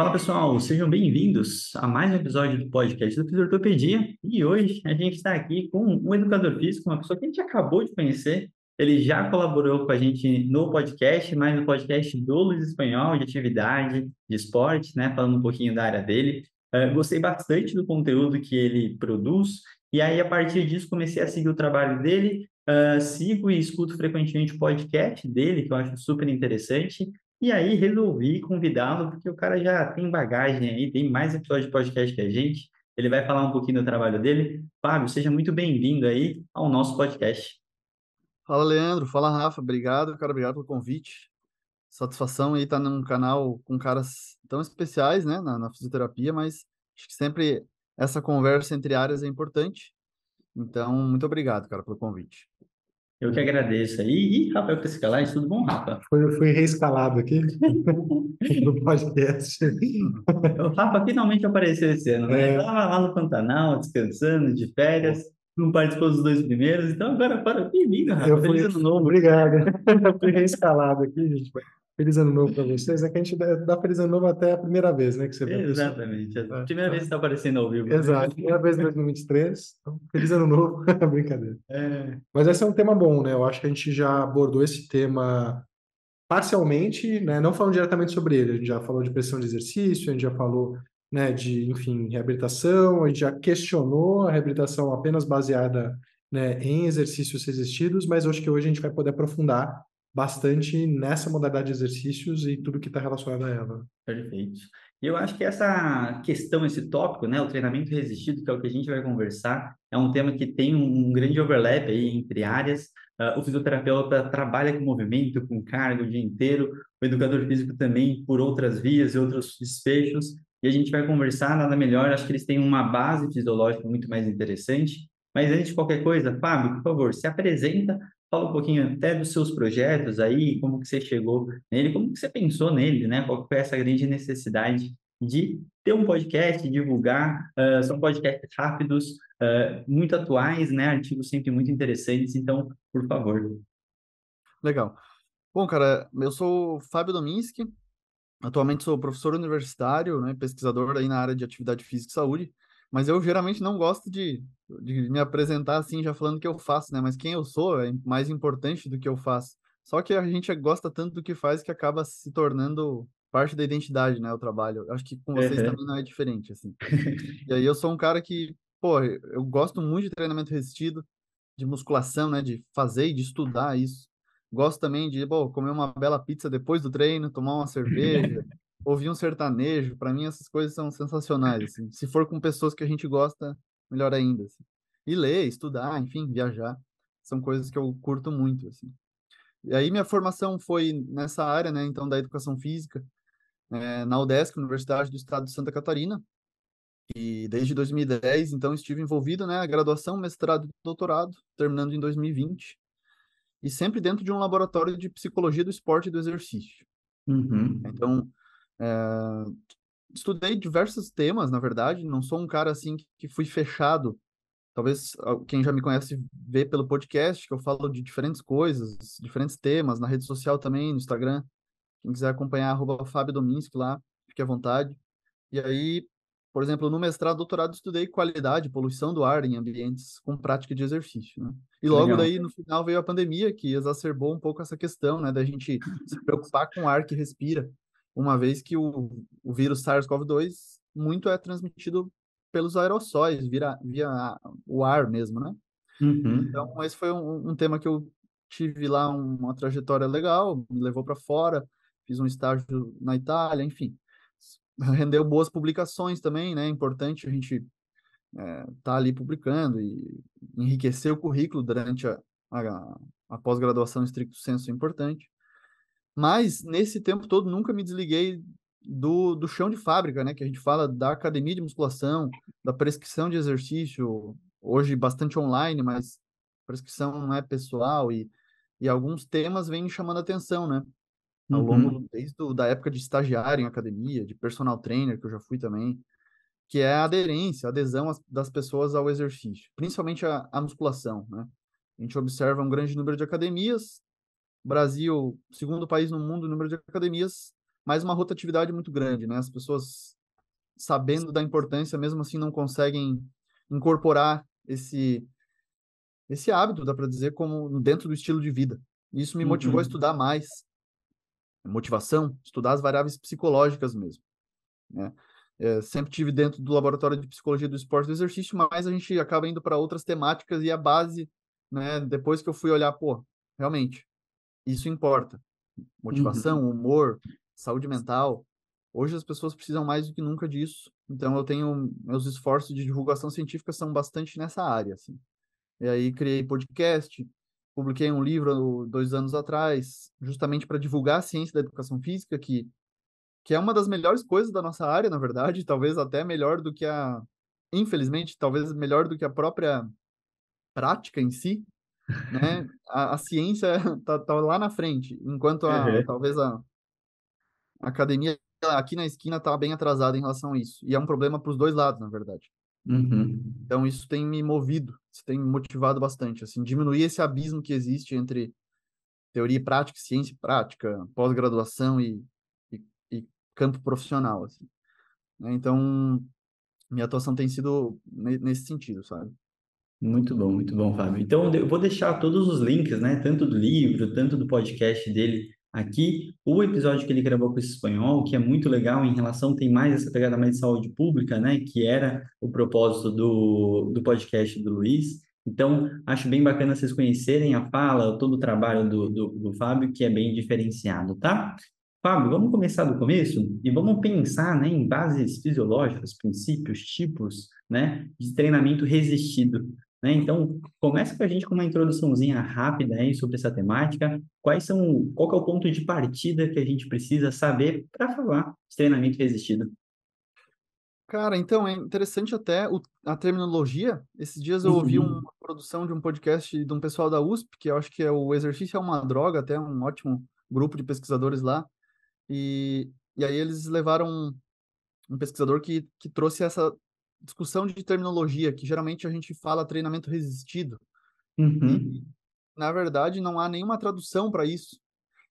Fala pessoal, sejam bem-vindos a mais um episódio do podcast do Fisiortopedia. E hoje a gente está aqui com um educador físico, uma pessoa que a gente acabou de conhecer. Ele já colaborou com a gente no podcast, mas no podcast do Luiz Espanhol, de atividade, de esporte, né? Falando um pouquinho da área dele. Uh, gostei bastante do conteúdo que ele produz. E aí, a partir disso, comecei a seguir o trabalho dele. Uh, sigo e escuto frequentemente o podcast dele, que eu acho super interessante. E aí resolvi convidá-lo, porque o cara já tem bagagem aí, tem mais episódios de podcast que a gente. Ele vai falar um pouquinho do trabalho dele. Fábio, seja muito bem-vindo aí ao nosso podcast. Fala, Leandro. Fala, Rafa. Obrigado, cara. Obrigado pelo convite. Satisfação aí estar tá num canal com caras tão especiais, né, na, na fisioterapia, mas acho que sempre essa conversa entre áreas é importante. Então, muito obrigado, cara, pelo convite. Eu que agradeço aí. E Rafael Pescalais, tudo bom, Rafa? Foi, fui reescalado aqui no podcast. o Rafa finalmente apareceu esse ano, né? É. Estava lá no Pantanal, descansando, de férias. Não participou dos dois primeiros, então agora para. Bem-vindo, Rafa. Eu fui, Feliz ano novo. Obrigado. Eu fui reescalado aqui, gente. Feliz ano novo para vocês. É que a gente dá feliz ano novo até a primeira vez, né? Que você vê Exatamente. A é. primeira vez que está aparecendo ao vivo. Né? Exato. Primeira vez em 2023. Então, feliz ano novo. Brincadeira. É. Mas esse é um tema bom, né? Eu acho que a gente já abordou esse tema parcialmente, né? Não falando diretamente sobre ele. A gente já falou de pressão de exercício, a gente já falou né, de, enfim, reabilitação, a gente já questionou a reabilitação apenas baseada né, em exercícios resistidos, mas acho que hoje a gente vai poder aprofundar bastante nessa modalidade de exercícios e tudo que está relacionado a ela. Perfeito. E eu acho que essa questão, esse tópico, né, o treinamento resistido, que é o que a gente vai conversar, é um tema que tem um, grande overlap aí entre áreas. Uh, o fisioterapeuta trabalha com movimento, com carga o dia inteiro, o educador físico também por outras vias e outros desfechos. E a gente vai conversar, nada melhor, acho que eles têm uma base fisiológica muito mais interessante. Mas antes de qualquer coisa, Fábio, por favor, se apresenta, Fala um pouquinho até dos seus projetos aí, como que você chegou nele, como que você pensou nele, né? Qual foi essa grande necessidade de ter um podcast, divulgar. Uh, são podcasts rápidos, uh, muito atuais, né? Artigos sempre muito interessantes. Então, por favor. Legal. Bom, cara, eu sou Fábio Dominski. Atualmente sou professor universitário, né, pesquisador aí na área de atividade física e saúde. Mas eu geralmente não gosto de, de me apresentar assim, já falando o que eu faço, né? Mas quem eu sou é mais importante do que eu faço. Só que a gente gosta tanto do que faz que acaba se tornando parte da identidade, né? O trabalho. Acho que com vocês uhum. também não é diferente, assim. e aí eu sou um cara que, pô, eu gosto muito de treinamento resistido, de musculação, né? De fazer e de estudar isso. Gosto também de, pô, comer uma bela pizza depois do treino, tomar uma cerveja, ouvir um sertanejo, para mim essas coisas são sensacionais, assim. Se for com pessoas que a gente gosta, melhor ainda, assim. E ler, estudar, enfim, viajar, são coisas que eu curto muito, assim. E aí minha formação foi nessa área, né, então da educação física, é, na UDESC, Universidade do Estado de Santa Catarina, e desde 2010, então, estive envolvido, né, graduação, mestrado e doutorado, terminando em 2020, e sempre dentro de um laboratório de psicologia do esporte e do exercício. Uhum. Então, estudei diversos temas, na verdade, não sou um cara assim que fui fechado. Talvez quem já me conhece vê pelo podcast que eu falo de diferentes coisas, diferentes temas, na rede social também, no Instagram. Quem quiser acompanhar, arroba Fábio Dominski lá, fique à vontade. E aí, por exemplo, no mestrado, doutorado, estudei qualidade, poluição do ar em ambientes com prática de exercício. Né? E logo Legal. daí, no final, veio a pandemia, que exacerbou um pouco essa questão, né, da gente se preocupar com o ar que respira uma vez que o, o vírus SARS-CoV-2 muito é transmitido pelos aerossóis, via, via o ar mesmo, né? Uhum. Então, esse foi um, um, tema que eu tive lá uma trajetória legal, me levou para fora, fiz um estágio na Itália, enfim. Rendeu boas publicações também, né? Importante a gente é, tá ali publicando e enriquecer o currículo durante a, a, a pós-graduação estricto senso é importante. Mas, nesse tempo todo, nunca me desliguei do, do chão de fábrica, né? Que a gente fala da academia de musculação, da prescrição de exercício, hoje bastante online, mas prescrição não é pessoal e, e alguns temas vêm me chamando a atenção, né? Ao longo, Uhum. desde do, da época de estagiário em academia, de personal trainer, que eu já fui também, que é a aderência, a adesão as- das pessoas ao exercício, principalmente a, a musculação, né? A gente observa um grande número de academias, Brasil, segundo país no mundo, número de academias, mas uma rotatividade muito grande, né? As pessoas, sabendo da importância, mesmo assim não conseguem incorporar esse esse hábito, dá para dizer, como dentro do estilo de vida. Isso me motivou a Uhum. estudar mais, motivação, estudar as variáveis psicológicas mesmo, né? É, sempre tive dentro do laboratório de psicologia do esporte e do exercício, mas a gente acaba indo para outras temáticas e a base, né? Depois que eu fui olhar, pô, realmente, isso importa. Motivação, Uhum. humor, saúde mental. Hoje as pessoas precisam mais do que nunca disso. Então eu tenho meus esforços de divulgação científica são bastante nessa área, assim. E aí criei podcast, publiquei um livro dois anos atrás, justamente para divulgar a ciência da educação física, que que é uma das melhores coisas da nossa área, na verdade, talvez até melhor do que a, infelizmente, talvez melhor do que a própria prática em si, né? A, a ciência tá, tá lá na frente, enquanto a, Uhum. talvez a, a academia aqui na esquina está bem atrasada em relação a isso. E é um problema para os dois lados, na verdade. Uhum. Então isso tem me movido, isso tem me motivado bastante, assim, diminuir esse abismo que existe entre teoria e prática, ciência e prática, pós-graduação e, e, e campo profissional, assim. né? Então minha atuação tem sido ne- nesse sentido, sabe? Muito bom, muito bom, Fábio. Então, eu vou deixar todos os links, né? Tanto do livro, tanto do podcast dele aqui. O episódio que ele gravou com esse espanhol, que é muito legal em relação, tem mais essa pegada mais de saúde pública, né? Que era o propósito do, do podcast do Luiz. Então, acho bem bacana vocês conhecerem a fala, todo o trabalho do, do, do Fábio, que é bem diferenciado, tá? Fábio, vamos começar do começo e vamos pensar, né, em bases fisiológicas, princípios, tipos, né, de treinamento resistido. Né? Então, começa com a gente com uma introduçãozinha rápida aí sobre essa temática. Quais são, qual é o ponto de partida que a gente precisa saber para falar de treinamento resistido? Cara, então é interessante até o, a terminologia. Esses dias eu ouvi Uhum. uma produção de um podcast de um pessoal da USP, que eu acho que é o Exercício é uma Droga, até um ótimo grupo de pesquisadores lá. E, e aí eles levaram um, um pesquisador que, que trouxe essa discussão de terminologia, que geralmente a gente fala treinamento resistido. Uhum. E, na verdade, não há nenhuma tradução para isso.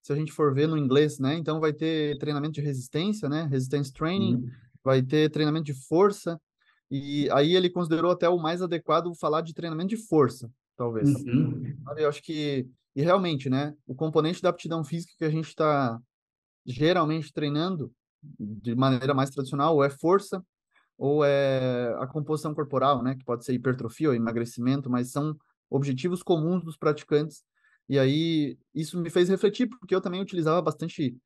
Se a gente for ver no inglês, né? Então vai ter treinamento de resistência, né? Resistance training, Uhum. vai ter treinamento de força. E aí ele considerou até o mais adequado falar de treinamento de força, talvez. Uhum. Eu acho que e realmente, né? O componente da aptidão física que a gente está geralmente treinando de maneira mais tradicional é força ou é a composição corporal, né? Que pode ser hipertrofia ou emagrecimento, mas são objetivos comuns dos praticantes. E aí isso me fez refletir, porque eu também utilizava bastante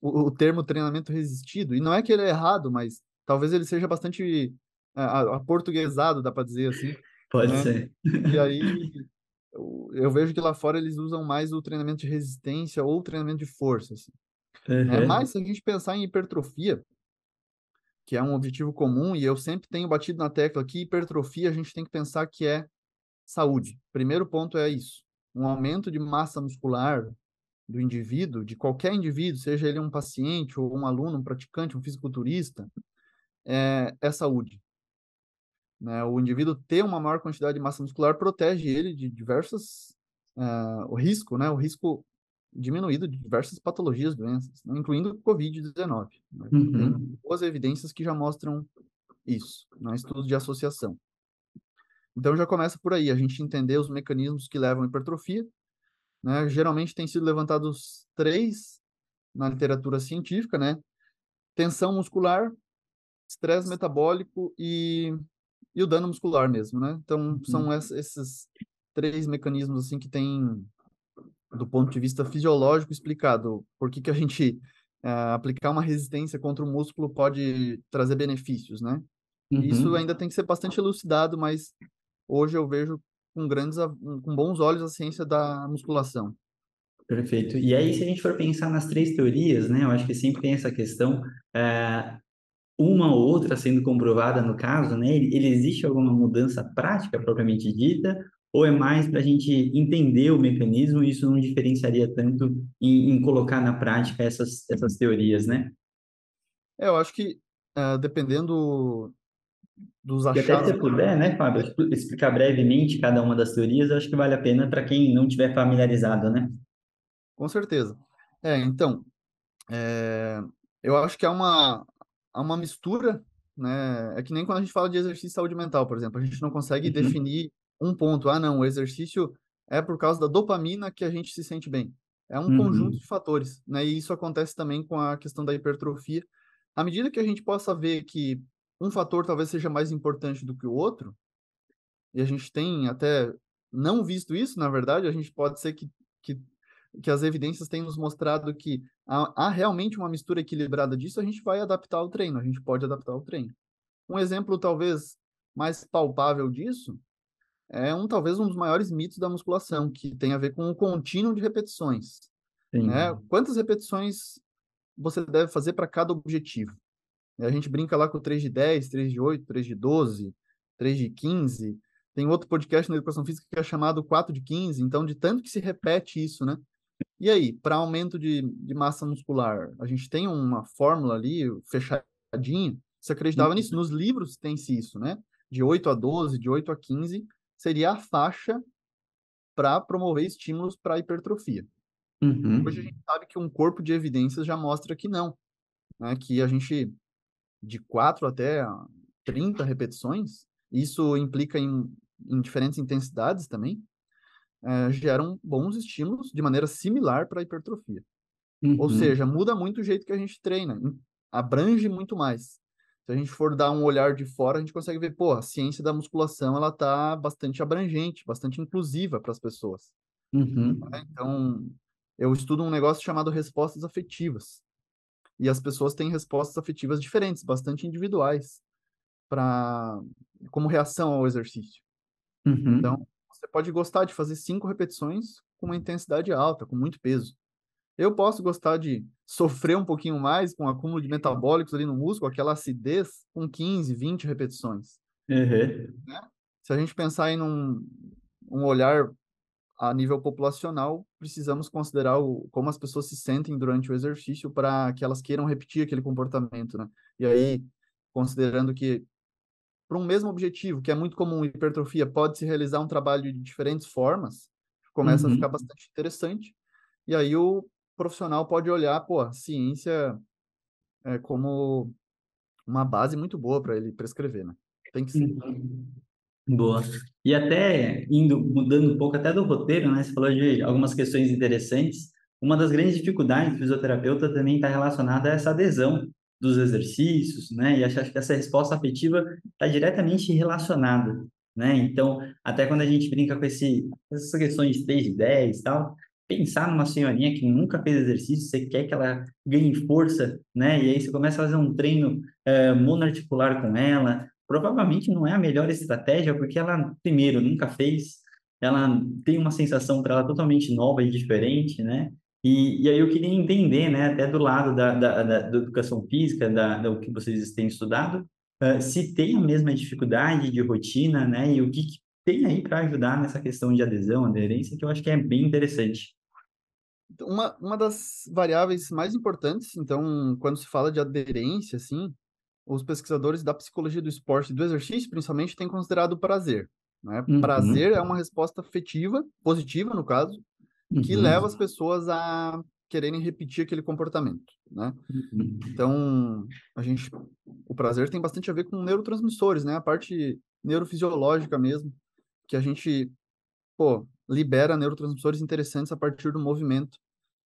o, o termo treinamento resistido. E não é que ele é errado, mas talvez ele seja bastante a, aportuguesado, dá para dizer assim. Pode né? ser. E aí eu, eu vejo que lá fora eles usam mais o treinamento de resistência ou treinamento de força. Assim? Uhum. Mas se a gente pensar em hipertrofia, que é um objetivo comum, e eu sempre tenho batido na tecla que hipertrofia a gente tem que pensar que é saúde. Primeiro ponto é isso: um aumento de massa muscular do indivíduo, de qualquer indivíduo, seja ele um paciente ou um aluno, um praticante, um fisiculturista, é, é saúde. Né? O indivíduo ter uma maior quantidade de massa muscular protege ele de diversas uh, o risco, né? O risco diminuído de diversas patologias, doenças, né? incluindo o COVID-19. Né? Uhum. Tem boas evidências que já mostram isso, né? estudos de associação. Então já começa por aí, a gente entender os mecanismos que levam à hipertrofia. Né? Geralmente tem sido levantados três na literatura científica, né? Tensão muscular, estresse metabólico e, e o dano muscular mesmo, né? Então Uhum. são esses três mecanismos assim que tem do ponto de vista fisiológico explicado por que, que a gente uh, aplicar uma resistência contra o músculo pode trazer benefícios, né? Uhum. Isso ainda tem que ser bastante elucidado, mas hoje eu vejo com grandes com bons olhos a ciência da musculação. Perfeito. E aí, se a gente for pensar nas três teorias, né, eu acho que sempre tem essa questão, é, uma ou outra sendo comprovada no caso, né, ele, ele existe alguma mudança prática propriamente dita, ou é mais para a gente entender o mecanismo e isso não diferenciaria tanto em, em, colocar na prática essas, essas teorias, né? É, eu acho que, uh, dependendo dos achados... E até se você puder, né, Fábio, explicar brevemente cada uma das teorias, eu acho que vale a pena para quem não tiver familiarizado, né? Com certeza. É, então, é, eu acho que é uma, há uma mistura, né? É que nem quando a gente fala de exercício de saúde mental, por exemplo, a gente não consegue uhum. definir um ponto. Ah, não, o exercício é por causa da dopamina que a gente se sente bem. É um uhum. conjunto de fatores, né? E isso acontece também com a questão da hipertrofia. À medida que a gente possa ver que um fator talvez seja mais importante do que o outro, e a gente tem até não visto isso, na verdade, a gente pode ser que, que que as evidências têm nos mostrado que há, há, realmente uma mistura equilibrada disso, a gente vai adaptar o treino, a gente pode adaptar o treino. Um exemplo talvez mais palpável disso é um talvez um dos maiores mitos da musculação, que tem a ver com o contínuo de repetições. Né? Quantas repetições você deve fazer para cada objetivo? A gente brinca lá com 3 de 10, 3 de 8, 3 de 12, 3 de 15. Tem outro podcast na educação física que é chamado 4 de 15. Então, de tanto que se repete isso, né? E aí, para aumento de, de massa muscular, a gente tem uma fórmula ali fechadinha? Você acreditava nisso? Nos livros tem-se isso, né? De 8 a 12, de 8 a 15, seria a faixa para promover estímulos para hipertrofia. Uhum. Hoje a gente sabe que um corpo de evidências já mostra que não. Né? Que a gente, de 4 até 30 repetições, isso implica em, em diferentes intensidades também, é, geram bons estímulos de maneira similar para a hipertrofia. Uhum. Ou seja, muda muito o jeito que a gente treina, abrange muito mais. Se a gente for dar um olhar de fora, a gente consegue ver, pô, a ciência da musculação ela tá bastante abrangente, bastante inclusiva para as pessoas. Uhum. Né? Então, eu estudo um negócio chamado respostas afetivas. E as pessoas têm respostas afetivas diferentes, bastante individuais, para como reação ao exercício. Uhum. Então, você pode gostar de fazer cinco repetições com uma intensidade alta, com muito peso. Eu posso gostar de sofrer um pouquinho mais com o acúmulo de metabólicos ali no músculo, aquela acidez, com 15, 20 repetições. Uhum. Né? Se a gente pensar em um, um olhar a nível populacional, precisamos considerar o, como as pessoas se sentem durante o exercício para que elas queiram repetir aquele comportamento, né? E aí, considerando que para um mesmo objetivo, que é muito comum, hipertrofia, pode-se realizar um trabalho de diferentes formas, começa uhum. a ficar bastante interessante. E aí o profissional pode olhar, pô, ciência é como uma base muito boa para ele prescrever, né? Tem que ser. Uhum. Boa. E até indo, mudando um pouco até do roteiro, né? Você falou de algumas questões interessantes. Uma das grandes dificuldades do fisioterapeuta também está relacionada a essa adesão dos exercícios, né? E acho que essa resposta afetiva está diretamente relacionada, né? Então, até quando a gente brinca com esse, essas questões de 3 de 10 e tal, pensar numa senhorinha que nunca fez exercício, você quer que ela ganhe força, né? E aí você começa a fazer um treino é, monoarticular com ela, provavelmente não é a melhor estratégia, porque ela, primeiro, nunca fez, ela tem uma sensação para ela totalmente nova e diferente, né? E, e aí eu queria entender, né, até do lado da, da, da, da educação física, da, do que vocês têm estudado, uh, se tem a mesma dificuldade de rotina, né, e o que, que tem aí para ajudar nessa questão de adesão, aderência, que eu acho que é bem interessante. Uma, uma das variáveis mais importantes, então, quando se fala de aderência, assim, os pesquisadores da psicologia do esporte e do exercício, principalmente, têm considerado o prazer. Né? Uhum. Prazer é uma resposta afetiva, positiva, no caso, que uhum. leva as pessoas a quererem repetir aquele comportamento, né? Uhum. Então, a gente, o prazer tem bastante a ver com neurotransmissores, né? A parte neurofisiológica mesmo, que a gente, pô, libera neurotransmissores interessantes a partir do movimento.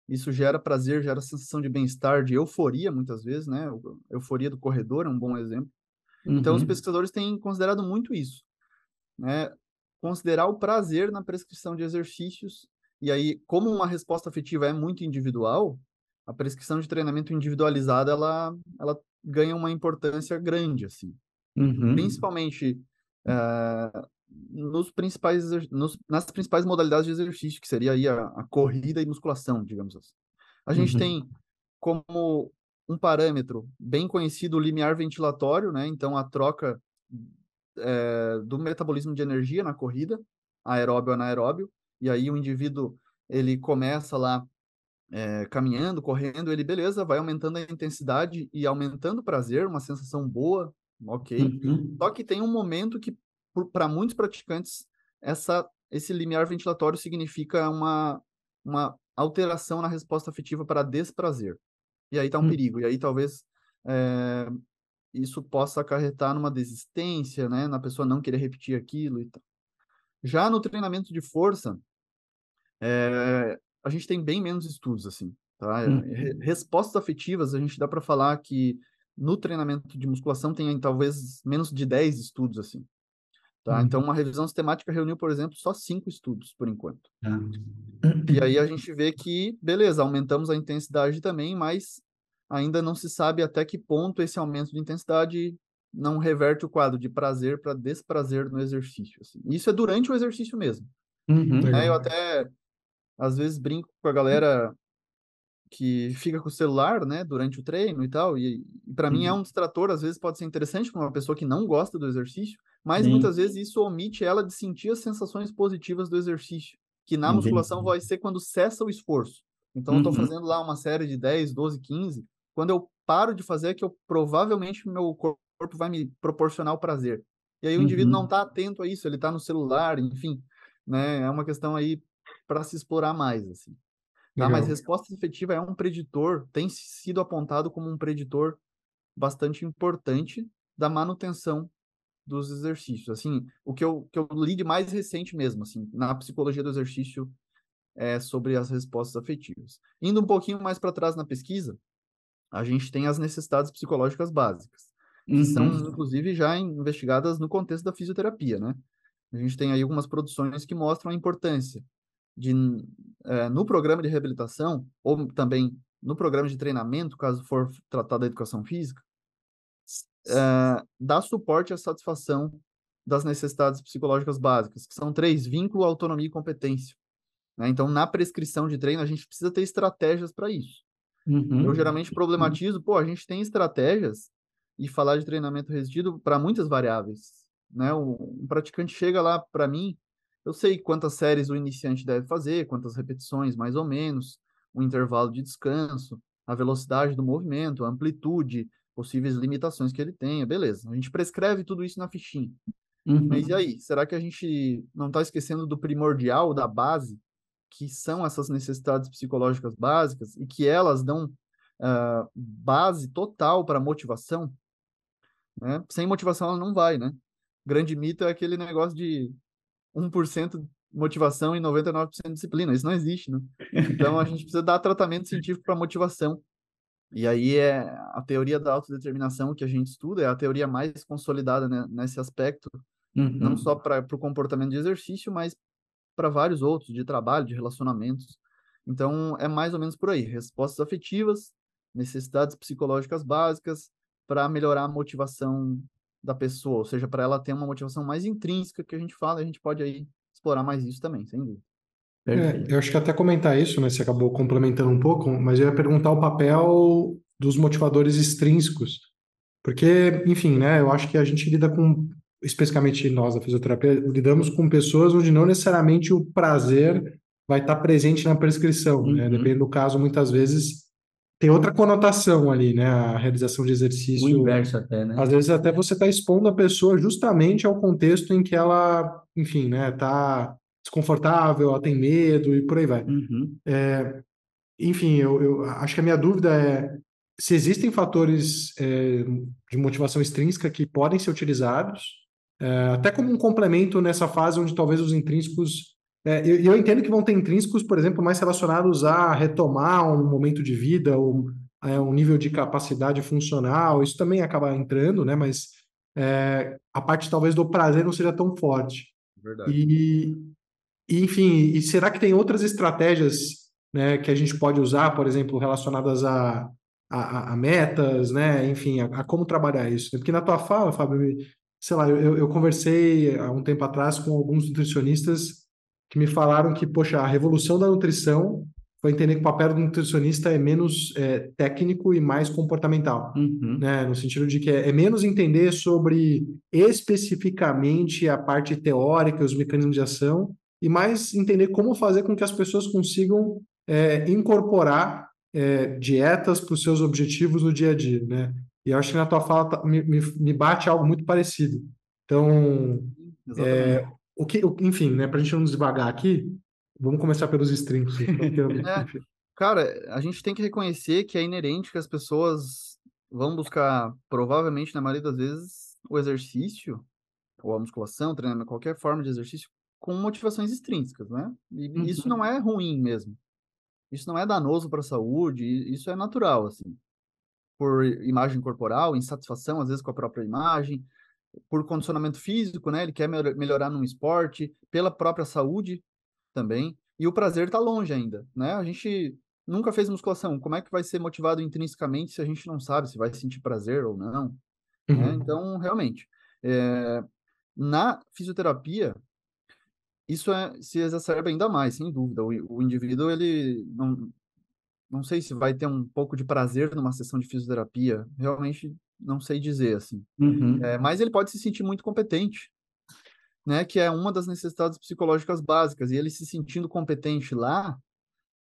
Isso gera prazer, gera sensação de bem-estar, de euforia, muitas vezes, né? Euforia do corredor é um bom exemplo. Uhum. Então, os uhum. pesquisadores têm considerado muito isso, né? Considerar o prazer na prescrição de exercícios e aí, como uma resposta afetiva é muito individual, a prescrição de treinamento individualizada ela, ela ganha uma importância grande, assim. Uhum. Principalmente uh, nos principais, nos, nas principais modalidades de exercício, que seria aí a, a corrida e musculação, digamos assim. A gente uhum. tem como um parâmetro bem conhecido o limiar ventilatório, né? Então, a troca é, do metabolismo de energia na corrida, aeróbio anaeróbio, e aí o indivíduo, ele começa lá é, caminhando, correndo, ele, beleza, vai aumentando a intensidade e aumentando o prazer, uma sensação boa, ok. Uhum. Só que tem um momento que, para muitos praticantes, essa, esse limiar ventilatório significa uma, uma alteração na resposta afetiva para desprazer. E aí tá um uhum. perigo. E aí talvez é, isso possa acarretar numa desistência, né? Na pessoa não querer repetir aquilo e tal. Já no treinamento de força, é, a gente tem bem menos estudos, assim, tá? Uhum. Respostas afetivas, a gente dá para falar que no treinamento de musculação tem talvez menos de 10 estudos, assim. Tá? Uhum. Então, uma revisão sistemática reuniu, por exemplo, só cinco estudos, por enquanto. Uhum. E aí a gente vê que, beleza, aumentamos a intensidade também, mas ainda não se sabe até que ponto esse aumento de intensidade não reverte o quadro de prazer para desprazer no exercício. Assim. Isso é durante o exercício mesmo. Uhum. É, eu até, às vezes, brinco com a galera que fica com o celular, né, durante o treino e tal, e, e para mim é uhum. um distrator, às vezes pode ser interessante para uma pessoa que não gosta do exercício, mas Sim. muitas vezes isso omite ela de sentir as sensações positivas do exercício, que na Entendi. musculação vai ser quando cessa o esforço. Então uhum. eu uhum. fazendo lá uma série de 10, 12, 15, quando eu paro de fazer é que eu provavelmente meu corpo vai me proporcionar o prazer. E aí o indivíduo não está uhum. atento a isso, ele está no celular, enfim, né? É uma questão aí para se explorar mais, assim. Tá? Mas resposta efetiva é um preditor, tem sido apontado como um preditor bastante importante da manutenção dos exercícios. Assim, o que eu, que eu li de mais recente mesmo, assim, na psicologia do exercício é sobre as respostas afetivas. Indo um pouquinho mais para trás na pesquisa, a gente tem as necessidades psicológicas básicas, que uhum. são, inclusive, já investigadas no contexto da fisioterapia, né? A gente tem aí algumas produções que mostram a importância de, é, no programa de reabilitação, ou também no programa de treinamento, caso for tratar da educação física, é, dar suporte à satisfação das necessidades psicológicas básicas, que são três: vínculo, autonomia e competência. Né? Então, na prescrição de treino, a gente precisa ter estratégias para isso. Uhum. Eu geralmente problematizo, pô, a gente tem estratégias e falar de treinamento resistido para muitas variáveis, né? Um, praticante chega lá para mim, eu sei quantas séries o iniciante deve fazer, quantas repetições mais ou menos, o intervalo de descanso, a velocidade do movimento, a amplitude, possíveis limitações que ele tenha, beleza. A gente prescreve tudo isso na fichinha. Uhum. Mas e aí, será que a gente não está esquecendo do primordial, da base, que são essas necessidades psicológicas básicas e que elas dão uh, base total para motivação, né? Sem motivação ela não vai, né? Grande mito é aquele negócio de 1% motivação e 99% disciplina. Isso não existe, né? Então a gente precisa dar tratamento científico para motivação. E aí é a teoria da autodeterminação que a gente estuda, é a teoria mais consolidada né, nesse aspecto, uhum. não só para o comportamento de exercício, mas para vários outros, de trabalho, de relacionamentos. Então, é mais ou menos por aí. Respostas afetivas, necessidades psicológicas básicas para melhorar a motivação da pessoa, ou seja, para ela ter uma motivação mais intrínseca que a gente fala, a gente pode aí explorar mais isso também, sem dúvida. É, eu acho que até comentar isso, né? Você acabou complementando um pouco, mas eu ia perguntar o papel dos motivadores extrínsecos, porque, enfim, né? Eu acho que a gente lida com especificamente nós da fisioterapia, lidamos com pessoas onde não necessariamente o prazer vai estar presente na prescrição, né? uhum. né? Dependendo do caso, muitas vezes tem outra conotação ali, né? A realização de exercício. O inverso até, né? Às vezes até você está expondo a pessoa justamente ao contexto em que ela, enfim, né? Tá desconfortável, ela tem medo e por aí vai. Uhum. É, enfim, eu, eu acho que a minha dúvida é se existem fatores é, de motivação extrínseca que podem ser utilizados é, até como um complemento nessa fase onde talvez os intrínsecos. É, eu, eu, entendo que vão ter intrínsecos, por exemplo, mais relacionados a retomar um momento de vida, ou é, um nível de capacidade funcional, isso também acaba entrando, né? Mas é, a parte talvez do prazer não seja tão forte. Verdade. E, e, enfim, e será que tem outras estratégias né, que a gente pode usar, por exemplo, relacionadas a, a, a metas, né? Enfim, a, a, como trabalhar isso? Porque na tua fala, Fábio, sei lá, eu, eu conversei há um tempo atrás com alguns nutricionistas que me falaram que, poxa, a revolução da nutrição foi entender que o papel do nutricionista é menos é, técnico e mais comportamental, Uhum. né? No sentido de que é, é menos entender sobre especificamente a parte teórica, os mecanismos de ação, e mais entender como fazer com que as pessoas consigam é, incorporar é, dietas para os seus objetivos no dia a dia, né? E eu acho que na tua fala tá- me, me, bate algo muito parecido. Então, Exatamente. o que, o- enfim, né, para a gente não devagar aqui, vamos começar pelos strings. eu- É. Cara, a gente tem que reconhecer que é inerente que as pessoas vão buscar, provavelmente, na maioria das vezes, o exercício, ou a musculação, treinamento, qualquer forma de exercício, com motivações extrínsecas, né? E isso Uhum. não é ruim mesmo. Isso não é danoso para a saúde, isso é natural, assim. Por imagem corporal, insatisfação, às vezes, com a própria imagem, por condicionamento físico, né? Ele quer melhor- melhorar num esporte, pela própria saúde também. E o prazer tá longe ainda, né? A gente nunca fez musculação. Como é que vai ser motivado intrinsecamente se a gente não sabe se vai sentir prazer ou não, né? Uhum. Então, realmente, é, na fisioterapia, isso é, se exacerba ainda mais, sem dúvida. O, o indivíduo, ele não, não sei se vai ter um pouco de prazer numa sessão de fisioterapia, realmente não sei dizer, assim. Uhum. É, mas ele pode se sentir muito competente, né? Que é uma das necessidades psicológicas básicas. E ele se sentindo competente lá,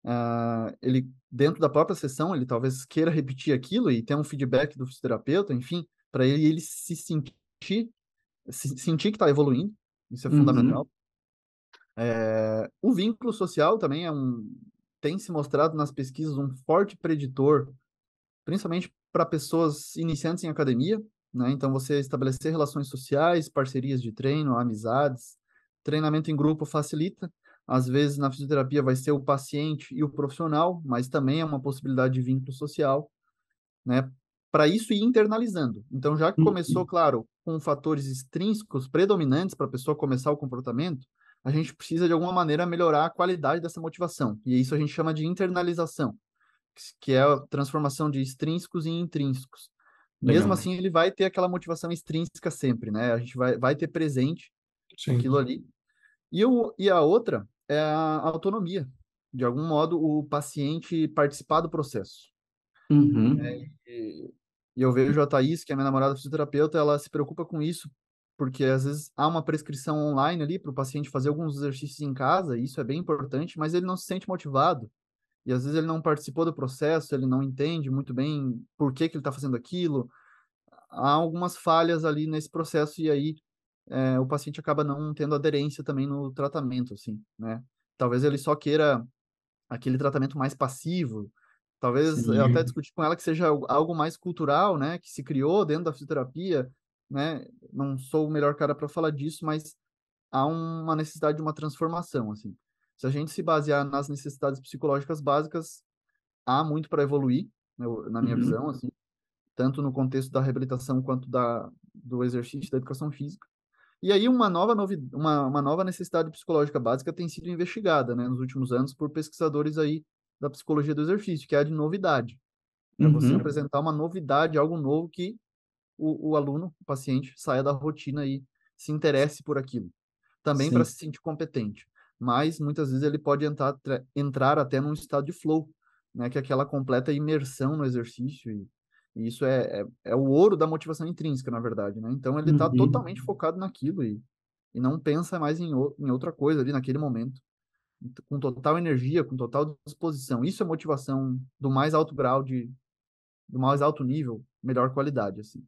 ah, ele dentro da própria sessão, ele talvez queira repetir aquilo e ter um feedback do fisioterapeuta, enfim, para ele ele se sentir se sentir que está evoluindo. Isso é Uhum. fundamental. É, o vínculo social também é um tem se mostrado nas pesquisas um forte preditor, principalmente para pessoas iniciantes em academia, né? Então você estabelecer relações sociais, parcerias de treino, amizades, treinamento em grupo facilita. Às vezes na fisioterapia vai ser o paciente e o profissional, mas também é uma possibilidade de vínculo social, né? Para isso ir internalizando. Então já que começou, claro, com fatores extrínsecos predominantes para a pessoa começar o comportamento, a gente precisa de alguma maneira melhorar a qualidade dessa motivação. E isso a gente chama de internalização, que é a transformação de extrínsecos em intrínsecos. Mesmo Legal. assim, ele vai ter aquela motivação extrínseca sempre, né? A gente vai, vai ter presente Sim. aquilo ali. E, o, e a outra é a autonomia. De algum modo, o paciente participar do processo. Uhum. E, e eu vejo a Thaís, que é minha namorada fisioterapeuta, ela se preocupa com isso, porque às vezes há uma prescrição online ali para o paciente fazer alguns exercícios em casa, e isso é bem importante, mas ele não se sente motivado. E às vezes ele não participou do processo, ele não entende muito bem por que, que ele está fazendo aquilo. Há algumas falhas ali nesse processo, e aí é, o paciente acaba não tendo aderência também no tratamento, assim, né? Talvez ele só queira aquele tratamento mais passivo. Talvez eu até Sim. discuti com ela que seja algo- algo mais cultural, né? Que se criou dentro da fisioterapia, né? Não sou o melhor cara para falar disso, mas há uma necessidade de uma transformação, assim. Se a gente se basear nas necessidades psicológicas básicas, há muito para evoluir, eu- na minha Uhum. visão, assim, tanto no contexto da reabilitação quanto da, do exercício da educação física. E aí uma nova, novi uma, uma nova necessidade psicológica básica tem sido investigada, né, nos últimos anos por pesquisadores aí da psicologia do exercício, que é a de novidade. É você Uhum. apresentar uma novidade, algo novo que o, o aluno, o paciente, saia da rotina e se interesse por aquilo. Também para se sentir competente. Mas muitas vezes ele pode entrar, tra- entrar até num estado de flow, né, que é aquela completa imersão no exercício. E, e isso é, é, é o ouro da motivação intrínseca, na verdade, né? Então ele está Uhum. totalmente focado naquilo e, e não pensa mais em, o- em outra coisa ali naquele momento. Com total energia, com total disposição. Isso é motivação do mais alto grau de, do mais alto nível, melhor qualidade, assim.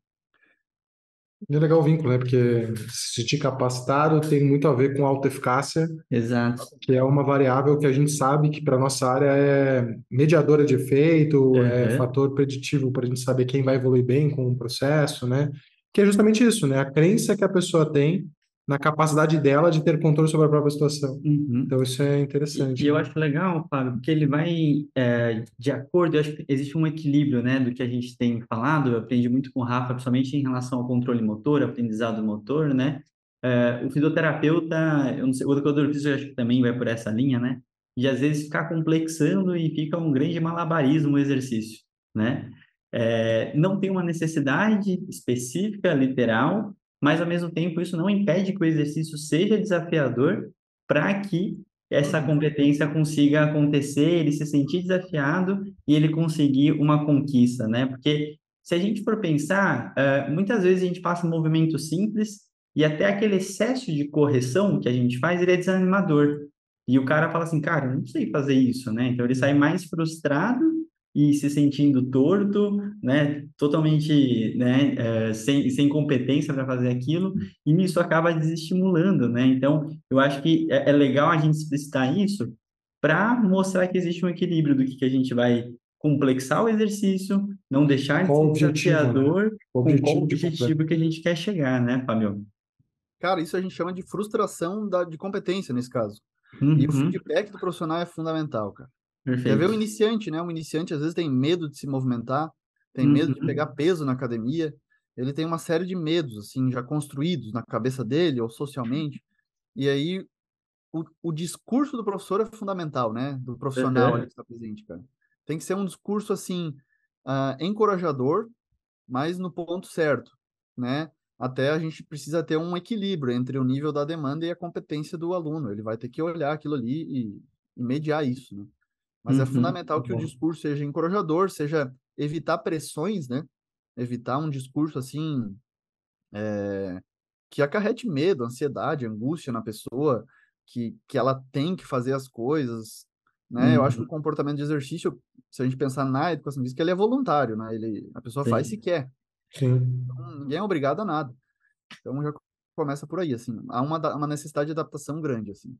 É legal o vínculo, né? Porque se sentir capacitado tem muito a ver com autoeficácia, Exato. que é uma variável que a gente sabe que para nossa área é mediadora de efeito, é Uhum. fator preditivo para a gente saber quem vai evoluir bem com o processo, né? Que é justamente isso, né? A crença que a pessoa tem na capacidade dela de ter controle sobre a própria situação. Uhum. Então isso é interessante. e eu acho legal, Fábio, porque ele vai é, de acordo, eu acho que existe um equilíbrio, né, do que a gente tem falado, eu aprendi muito com o Rafa, principalmente em relação ao controle motor, aprendizado motor, né, É, o fisioterapeuta, eu não sei, o educador físico eu acho que também vai por essa linha, né, de às vezes ficar complexando e fica um grande malabarismo o exercício, né, É, não tem uma necessidade específica, literal, mas ao mesmo tempo isso não impede que o exercício seja desafiador para que essa uhum. competência consiga acontecer, ele se sentir desafiado e ele conseguir uma conquista, né? Porque se a gente for pensar, uh, muitas vezes a gente passa um movimento simples e até aquele excesso de correção que a gente faz, ele é desanimador. E o cara fala assim, cara, eu não sei fazer isso, né? Então ele sai mais frustrado e se sentindo torto, né, totalmente, né, é, sem, sem competência para fazer aquilo, e isso acaba desestimulando, né? Então, eu acho que é, é legal a gente explicitar isso para mostrar que existe um equilíbrio do que, que a gente vai complexar o exercício, não deixar de ser desafiador, né? com qual objetivo que a gente quer chegar, né, Fábio? Cara, isso a gente chama de frustração da, de competência nesse caso. Uhum. E o uhum. feedback do profissional é fundamental, cara. Perfeito. Quer ver o iniciante, né? O iniciante às vezes tem medo de se movimentar, tem uhum. medo de pegar uhum. peso na academia, ele tem uma série de medos, assim, já construídos na cabeça dele ou socialmente. E aí o, o discurso do professor é fundamental, né? Do profissional que está presente, cara. Tem que ser um discurso, assim, uh, encorajador, mas no ponto certo, né? Até a gente precisa ter um equilíbrio entre o nível da demanda e a competência do aluno. Ele vai ter que olhar aquilo ali e, e mediar isso, né? Mas é uhum, é fundamental que o discurso seja encorajador, seja evitar pressões, né? Evitar um discurso assim é, que acarrete medo, ansiedade, angústia na pessoa, que, que ela tem que fazer as coisas, né? Uhum. Eu acho que o uhum. comportamento de exercício, se a gente pensar na educação física, ele é voluntário, né? Ele, a pessoa Sim. faz se quer. Sim. Então, ninguém é obrigado a nada. Então já começa por aí, assim. Há uma, uma necessidade de adaptação grande, assim.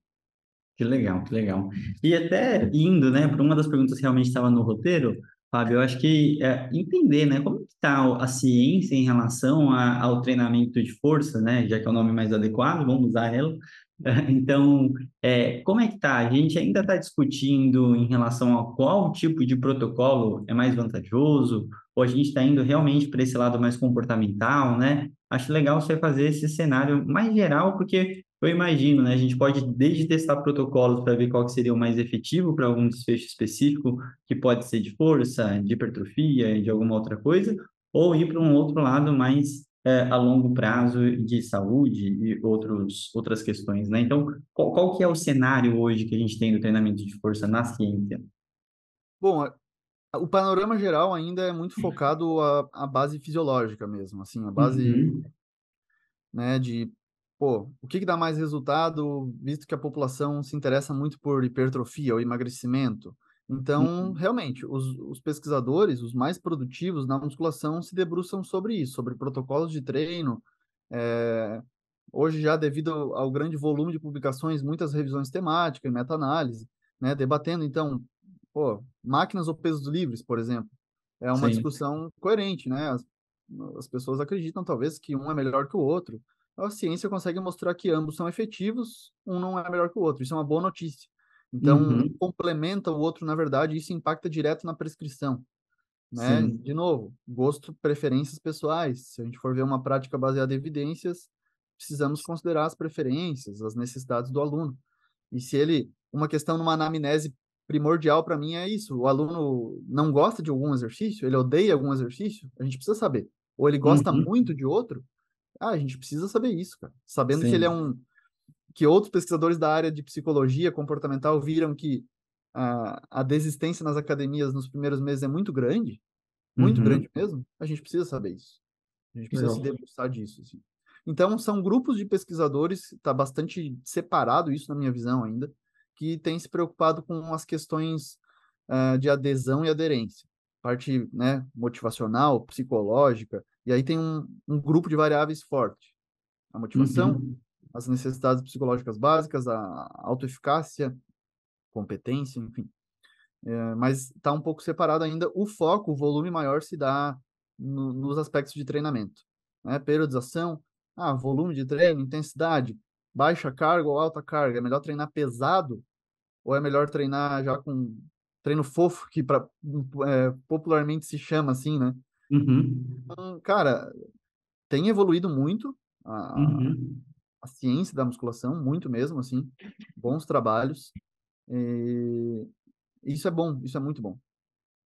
Que legal, que legal. E até indo, né, para uma das perguntas que realmente estava no roteiro, Fábio, eu acho que é, entender, né, como está a ciência em relação a, ao treinamento de força, né, já que é o nome mais adequado, vamos usar ela. Então, é, como é que está? A gente ainda está discutindo em relação a qual tipo de protocolo é mais vantajoso, ou a gente está indo realmente para esse lado mais comportamental, né? Acho legal você fazer esse cenário mais geral, porque eu imagino, né? A gente pode desde testar protocolos para ver qual que seria o mais efetivo para algum desfecho específico, que pode ser de força, de hipertrofia, de alguma outra coisa, ou ir para um outro lado mais é, a longo prazo de saúde e outros, outras questões, né? Então, qual, qual que é o cenário hoje que a gente tem do treinamento de força na ciência? Bom, o panorama geral ainda é muito focado à, à base fisiológica mesmo, assim, a base uhum. né, de pô, o que, que dá mais resultado, visto que a população se interessa muito por hipertrofia ou emagrecimento? Então, uhum. realmente, os, os, pesquisadores, os mais produtivos na musculação, se debruçam sobre isso, sobre protocolos de treino. É, hoje, já devido ao, ao, grande volume de publicações, muitas revisões temáticas e meta-análise, né, debatendo, então, pô, máquinas ou pesos livres, por exemplo. É uma Sim. discussão coerente, né? As, as pessoas acreditam, talvez, que um é melhor que o outro a ciência consegue mostrar que ambos são efetivos, um não é melhor que o outro. Isso é uma boa notícia. Então, uhum. um complementa o outro, na verdade, e isso impacta direto na prescrição. Né? De novo, gosto, preferências pessoais. Se a gente for ver uma prática baseada em evidências, precisamos considerar as preferências, as necessidades do aluno. E se ele, uma questão numa anamnese primordial para mim é isso, o aluno não gosta de algum exercício, ele odeia algum exercício, a gente precisa saber. Ou ele gosta uhum. muito de outro, ah, a gente precisa saber isso, cara. Sabendo Sim. que ele é um. que outros pesquisadores da área de psicologia comportamental viram que a, a desistência nas academias nos primeiros meses é muito grande, muito uhum. grande mesmo, a gente precisa saber isso. A gente precisa Legal. se debruçar disso. Assim. Então, são grupos de pesquisadores, está bastante separado isso na minha visão ainda, que têm se preocupado com as questões uh, de adesão e aderência. Parte né, motivacional, psicológica, e aí tem um, um grupo de variáveis forte. A motivação, uhum. as necessidades psicológicas básicas, a autoeficácia, competência, enfim. É, mas está um pouco separado ainda. O foco, o volume maior se dá no, nos aspectos de treinamento. Né? Periodização, ah, volume de treino, intensidade, baixa carga ou alta carga. É melhor treinar pesado ou é melhor treinar já com treino fofo, que pra, é, popularmente se chama assim, né? Uhum. Então, cara, tem evoluído muito a, uhum. a ciência da musculação, muito mesmo, assim, bons trabalhos. E isso é bom, isso é muito bom.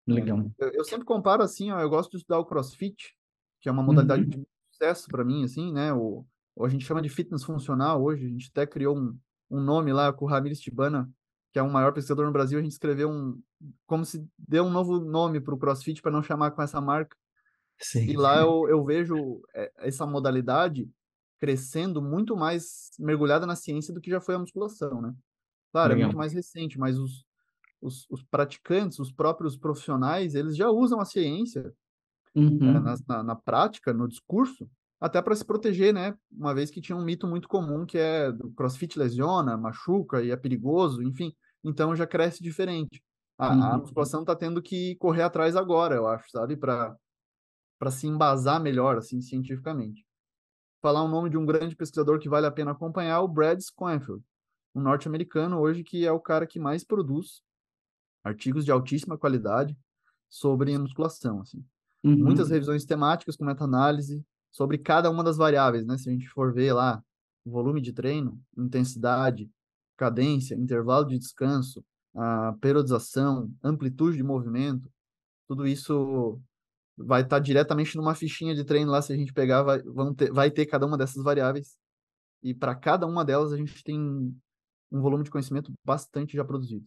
Legal. Eu, eu sempre comparo assim, ó, eu gosto de estudar o CrossFit, que é uma modalidade uhum. de sucesso para mim, assim, né? O, o, a gente chama de fitness funcional hoje, a gente até criou um, um nome lá com o Ramires Tibana, que é o maior pesquisador no Brasil, a gente escreveu um, como se deu um novo nome para o CrossFit para não chamar com essa marca. Sim. E lá eu, eu vejo é, essa modalidade crescendo muito mais mergulhada na ciência do que já foi a musculação, né? Claro, Legal. é muito mais recente, mas os, os, os, praticantes, os próprios profissionais, eles já usam a ciência uhum. é, na, na, na, prática, no discurso, até para se proteger, né? Uma vez que tinha um mito muito comum que é do crossfit lesiona, machuca e é perigoso, enfim. Então já cresce diferente. A, uhum. a musculação está tendo que correr atrás agora, eu acho, sabe? Para se embasar melhor, assim, cientificamente. Falar o nome de um grande pesquisador que vale a pena acompanhar, o Brad Schoenfeld, um norte-americano hoje que é o cara que mais produz artigos de altíssima qualidade sobre musculação, assim. Uhum. Muitas revisões temáticas com meta-análise sobre cada uma das variáveis, né? Se a gente for ver lá, volume de treino, intensidade, cadência, intervalo de descanso, a periodização, amplitude de movimento, tudo isso vai estar tá diretamente numa fichinha de treino lá, se a gente pegar, vai, vão ter, vai ter cada uma dessas variáveis. E para cada uma delas a gente tem um volume de conhecimento bastante já produzido.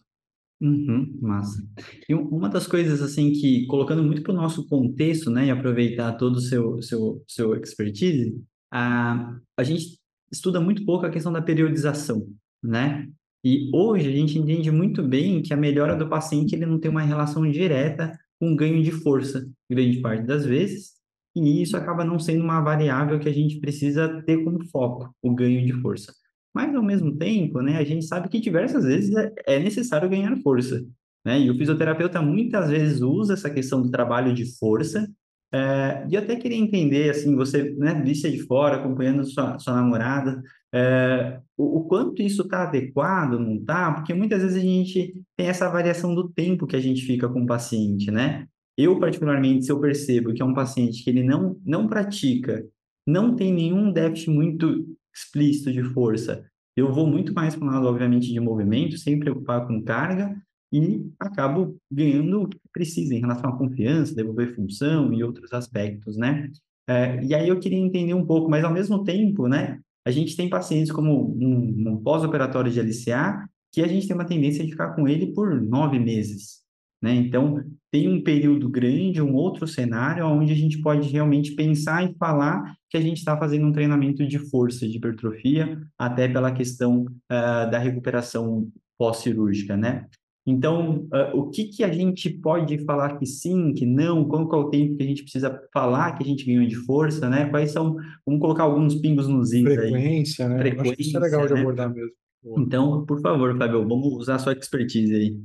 Uhum, massa. E uma das coisas, assim, que, colocando muito para o nosso contexto, né, e aproveitar todo o seu, seu, seu expertise, a, a gente estuda muito pouco a questão da periodização, né? E hoje a gente entende muito bem que a melhora do paciente ele não tem uma relação direta com ganho de força, grande parte das vezes, e isso acaba não sendo uma variável que a gente precisa ter como foco, o ganho de força. Mas, ao mesmo tempo, né, a gente sabe que diversas vezes é, é necessário ganhar força. Né? E o fisioterapeuta muitas vezes usa essa questão do trabalho de força. É, e eu até queria entender, assim, você, né, vista de fora, acompanhando sua, sua namorada, é, o, o, quanto isso está adequado, não está? Porque muitas vezes a gente tem essa variação do tempo que a gente fica com o paciente, né? Eu, particularmente, se eu percebo que é um paciente que ele não, não pratica, não tem nenhum déficit muito explícito de força. Eu vou muito mais para o lado, obviamente, de movimento, sem preocupar com carga, e acabo ganhando o que precisa em relação à confiança, devolver função e outros aspectos, né? É, e aí eu queria entender um pouco, mas ao mesmo tempo, né, a gente tem pacientes como um, um pós-operatório de LCA, que a gente tem uma tendência de ficar com ele por nove meses, né? Então, tem um período grande, um outro cenário, onde a gente pode realmente pensar e falar que a gente está fazendo um treinamento de força, de hipertrofia, até pela questão uh, da recuperação pós-cirúrgica, né? Então, uh, o que, que a gente pode falar que sim, que não? Qual é o tempo que a gente precisa falar que a gente ganhou de força, né? Quais são... Vamos colocar alguns pingos nos is Frequência, aí. né? Frequência, Acho que isso é legal né? de abordar mesmo. Então, por favor, Fábio, vamos usar a sua expertise aí.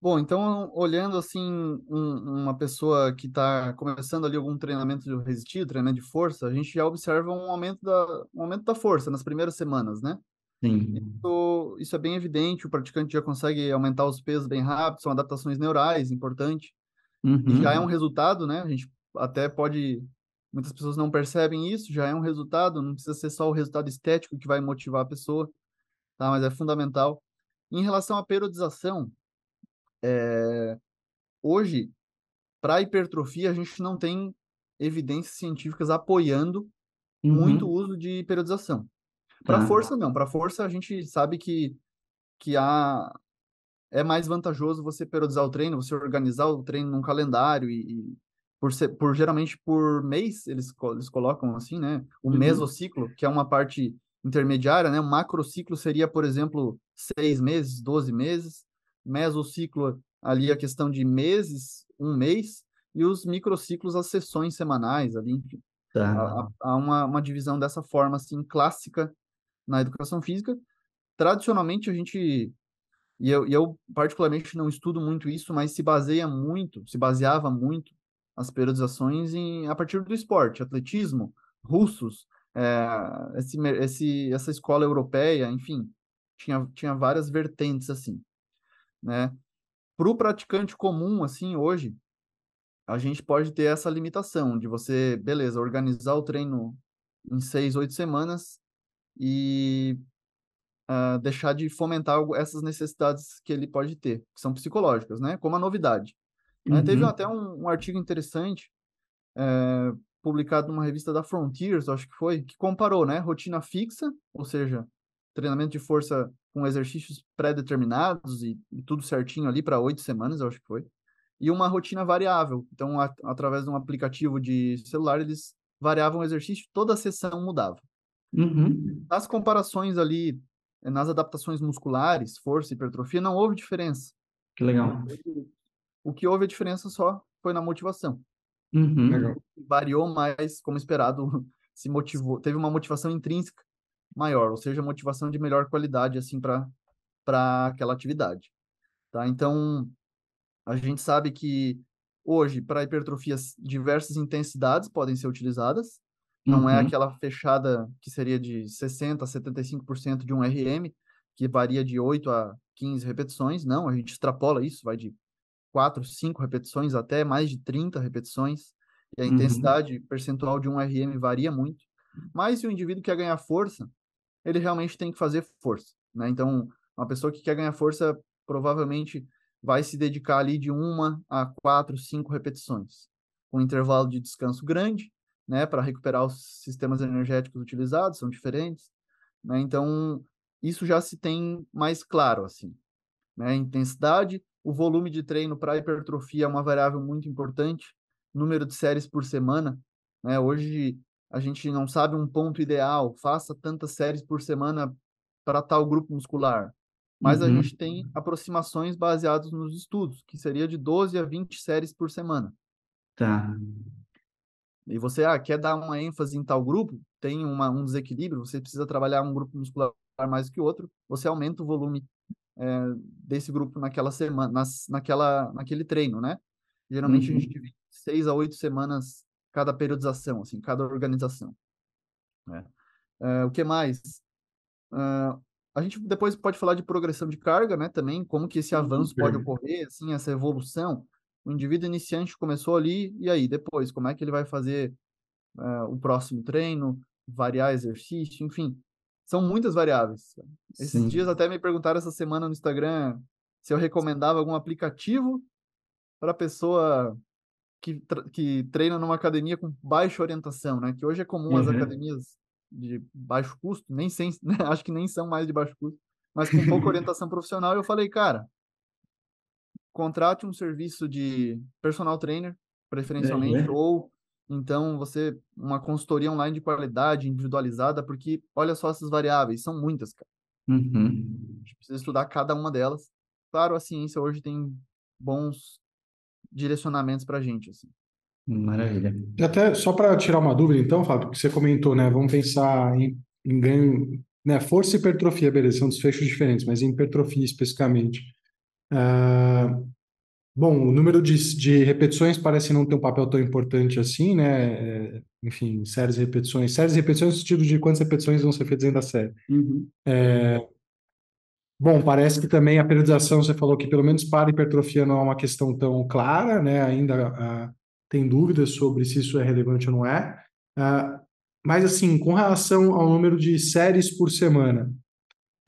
Bom, então, olhando assim, um, uma pessoa que está começando ali algum treinamento de resistir, treinamento de força, a gente já observa um aumento da, um aumento da força nas primeiras semanas, né? Sim. Isso, isso é bem evidente, o praticante já consegue aumentar os pesos bem rápido, são adaptações neurais, importante. Uhum. Já é um resultado, né? A gente até pode. Muitas pessoas não percebem isso, já é um resultado, não precisa ser só o resultado estético que vai motivar a pessoa, tá? Mas é fundamental. Em relação à periodização, é, hoje, para hipertrofia, a gente não tem evidências científicas apoiando uhum. muito o uso de periodização. Para força, não. Para força, a gente sabe que, que há, é mais vantajoso você periodizar o treino, você organizar o treino num calendário e, e por, ser, por geralmente por mês, eles, eles colocam assim, né? O uhum. mesociclo, que é uma parte intermediária, né? O macrociclo seria, por exemplo, seis meses, doze meses mesociclo ali a questão de meses, um mês, e os microciclos as sessões semanais ali, enfim. Tá. Há, há uma, uma divisão dessa forma, assim, clássica na educação física. Tradicionalmente, a gente, e eu, e eu particularmente não estudo muito isso, mas se baseia muito, se baseava muito as periodizações em, a partir do esporte, atletismo, russos, é, esse, esse, essa escola europeia, enfim, tinha, tinha várias vertentes assim né? Para o praticante comum, assim, hoje, a gente pode ter essa limitação de você, beleza, organizar o treino em seis, oito semanas e uh, deixar de fomentar essas necessidades que ele pode ter, que são psicológicas, né? Como a novidade. Uhum. Né? Teve uhum. até um, um artigo interessante é, publicado numa revista da Frontiers, acho que foi, que comparou, né, rotina fixa, ou seja, treinamento de força com exercícios pré-determinados e, e, tudo certinho ali para oito semanas, acho que foi, e uma rotina variável. Então, a, através de um aplicativo de celular, eles variavam o exercício, toda a sessão mudava. Uhum. Nas comparações ali, nas adaptações musculares, força e hipertrofia, não houve diferença. Que legal. O que houve a diferença só foi na motivação. Uhum. Variou mais, como esperado, se motivou, teve uma motivação intrínseca maior, ou seja, motivação de melhor qualidade assim para para aquela atividade, tá? Então, a gente sabe que hoje para hipertrofias diversas intensidades podem ser utilizadas. Não é uhum. é aquela fechada que seria de 60 a 75% de um RM, que varia de 8 a 15 repetições, não, a gente extrapola isso, vai de 4, 5 repetições até mais de 30 repetições, e a uhum. intensidade percentual de um RM varia muito. Mas se o indivíduo quer ganhar força, ele realmente tem que fazer força, né? Então, uma pessoa que quer ganhar força provavelmente vai se dedicar ali de uma a quatro, cinco repetições, com um intervalo de descanso grande, né, para recuperar os sistemas energéticos utilizados, são diferentes, né? Então, isso já se tem mais claro assim, né? Intensidade, o volume de treino para hipertrofia é uma variável muito importante, número de séries por semana, né? Hoje a gente não sabe um ponto ideal, faça tantas séries por semana para tal grupo muscular. Mas uhum. a gente tem aproximações baseadas nos estudos, que seria de 12 a 20 séries por semana. Tá. E você ah, quer dar uma ênfase em tal grupo, tem uma, um desequilíbrio, você precisa trabalhar um grupo muscular mais que o outro, você aumenta o volume é, desse grupo naquela semana, nas, naquela, naquele treino, né? Geralmente uhum. a gente divide seis a oito semanas cada periodização, assim, cada organização. Né? Uh, o que mais? Uh, a gente depois pode falar de progressão de carga, né, também, como que esse avanço pode ocorrer, assim, essa evolução. O indivíduo iniciante começou ali, e aí, depois, como é que ele vai fazer uh, o próximo treino, variar exercício, enfim. São muitas variáveis. Esses Sim. dias até me perguntaram essa semana no Instagram se eu recomendava algum aplicativo para a pessoa que, que treina numa academia com baixa orientação, né? Que hoje é comum uhum. as academias de baixo custo, nem sem, né? acho que nem são mais de baixo custo, mas com pouca orientação profissional. Eu falei, cara, contrate um serviço de personal trainer, preferencialmente, uhum. ou então você uma consultoria online de qualidade, individualizada, porque olha só essas variáveis, são muitas, cara. Uhum. A gente precisa estudar cada uma delas. Claro, a ciência hoje tem bons direcionamentos para a gente. Assim. Maravilha. Até só para tirar uma dúvida, então, Fábio, que você comentou, né? Vamos pensar em, em ganho, né? Força e hipertrofia, beleza, são desfechos diferentes, mas em hipertrofia especificamente. Uh, bom, o número de, de repetições parece não ter um papel tão importante assim, né? É, enfim, séries de repetições. Séries de repetições no sentido de quantas repetições vão ser feitas dentro da série. Uhum. É, Bom, parece que também a periodização, você falou que pelo menos para hipertrofia não é uma questão tão clara, né? Ainda uh, tem dúvidas sobre se isso é relevante ou não é. Uh, mas, assim, com relação ao número de séries por semana,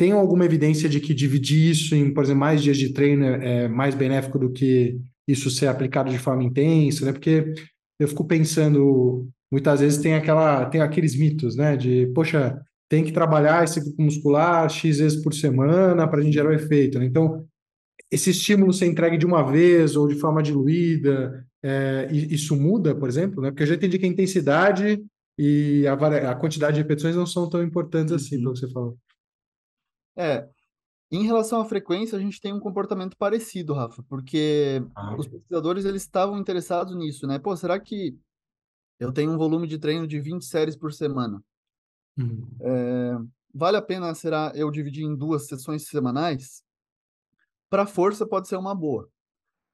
tem alguma evidência de que dividir isso em, por exemplo, mais dias de treino é mais benéfico do que isso ser aplicado de forma intensa, né? Porque eu fico pensando, muitas vezes tem aquela, tem aqueles mitos, né? De, poxa, tem que trabalhar esse grupo muscular X vezes por semana para a gente gerar o efeito. Né? Então, esse estímulo ser entregue de uma vez ou de forma diluída, é, isso muda, por exemplo, né? Porque eu já entendi que a intensidade e a, a quantidade de repetições não são tão importantes assim, uhum. pelo que você falou. É, em relação à frequência, a gente tem um comportamento parecido, Rafa, porque ah. os pesquisadores eles estavam interessados nisso, né? Pô, será que eu tenho um volume de treino de 20 séries por semana? Uhum. É, vale a pena será eu dividir em duas sessões semanais? Para força pode ser uma boa.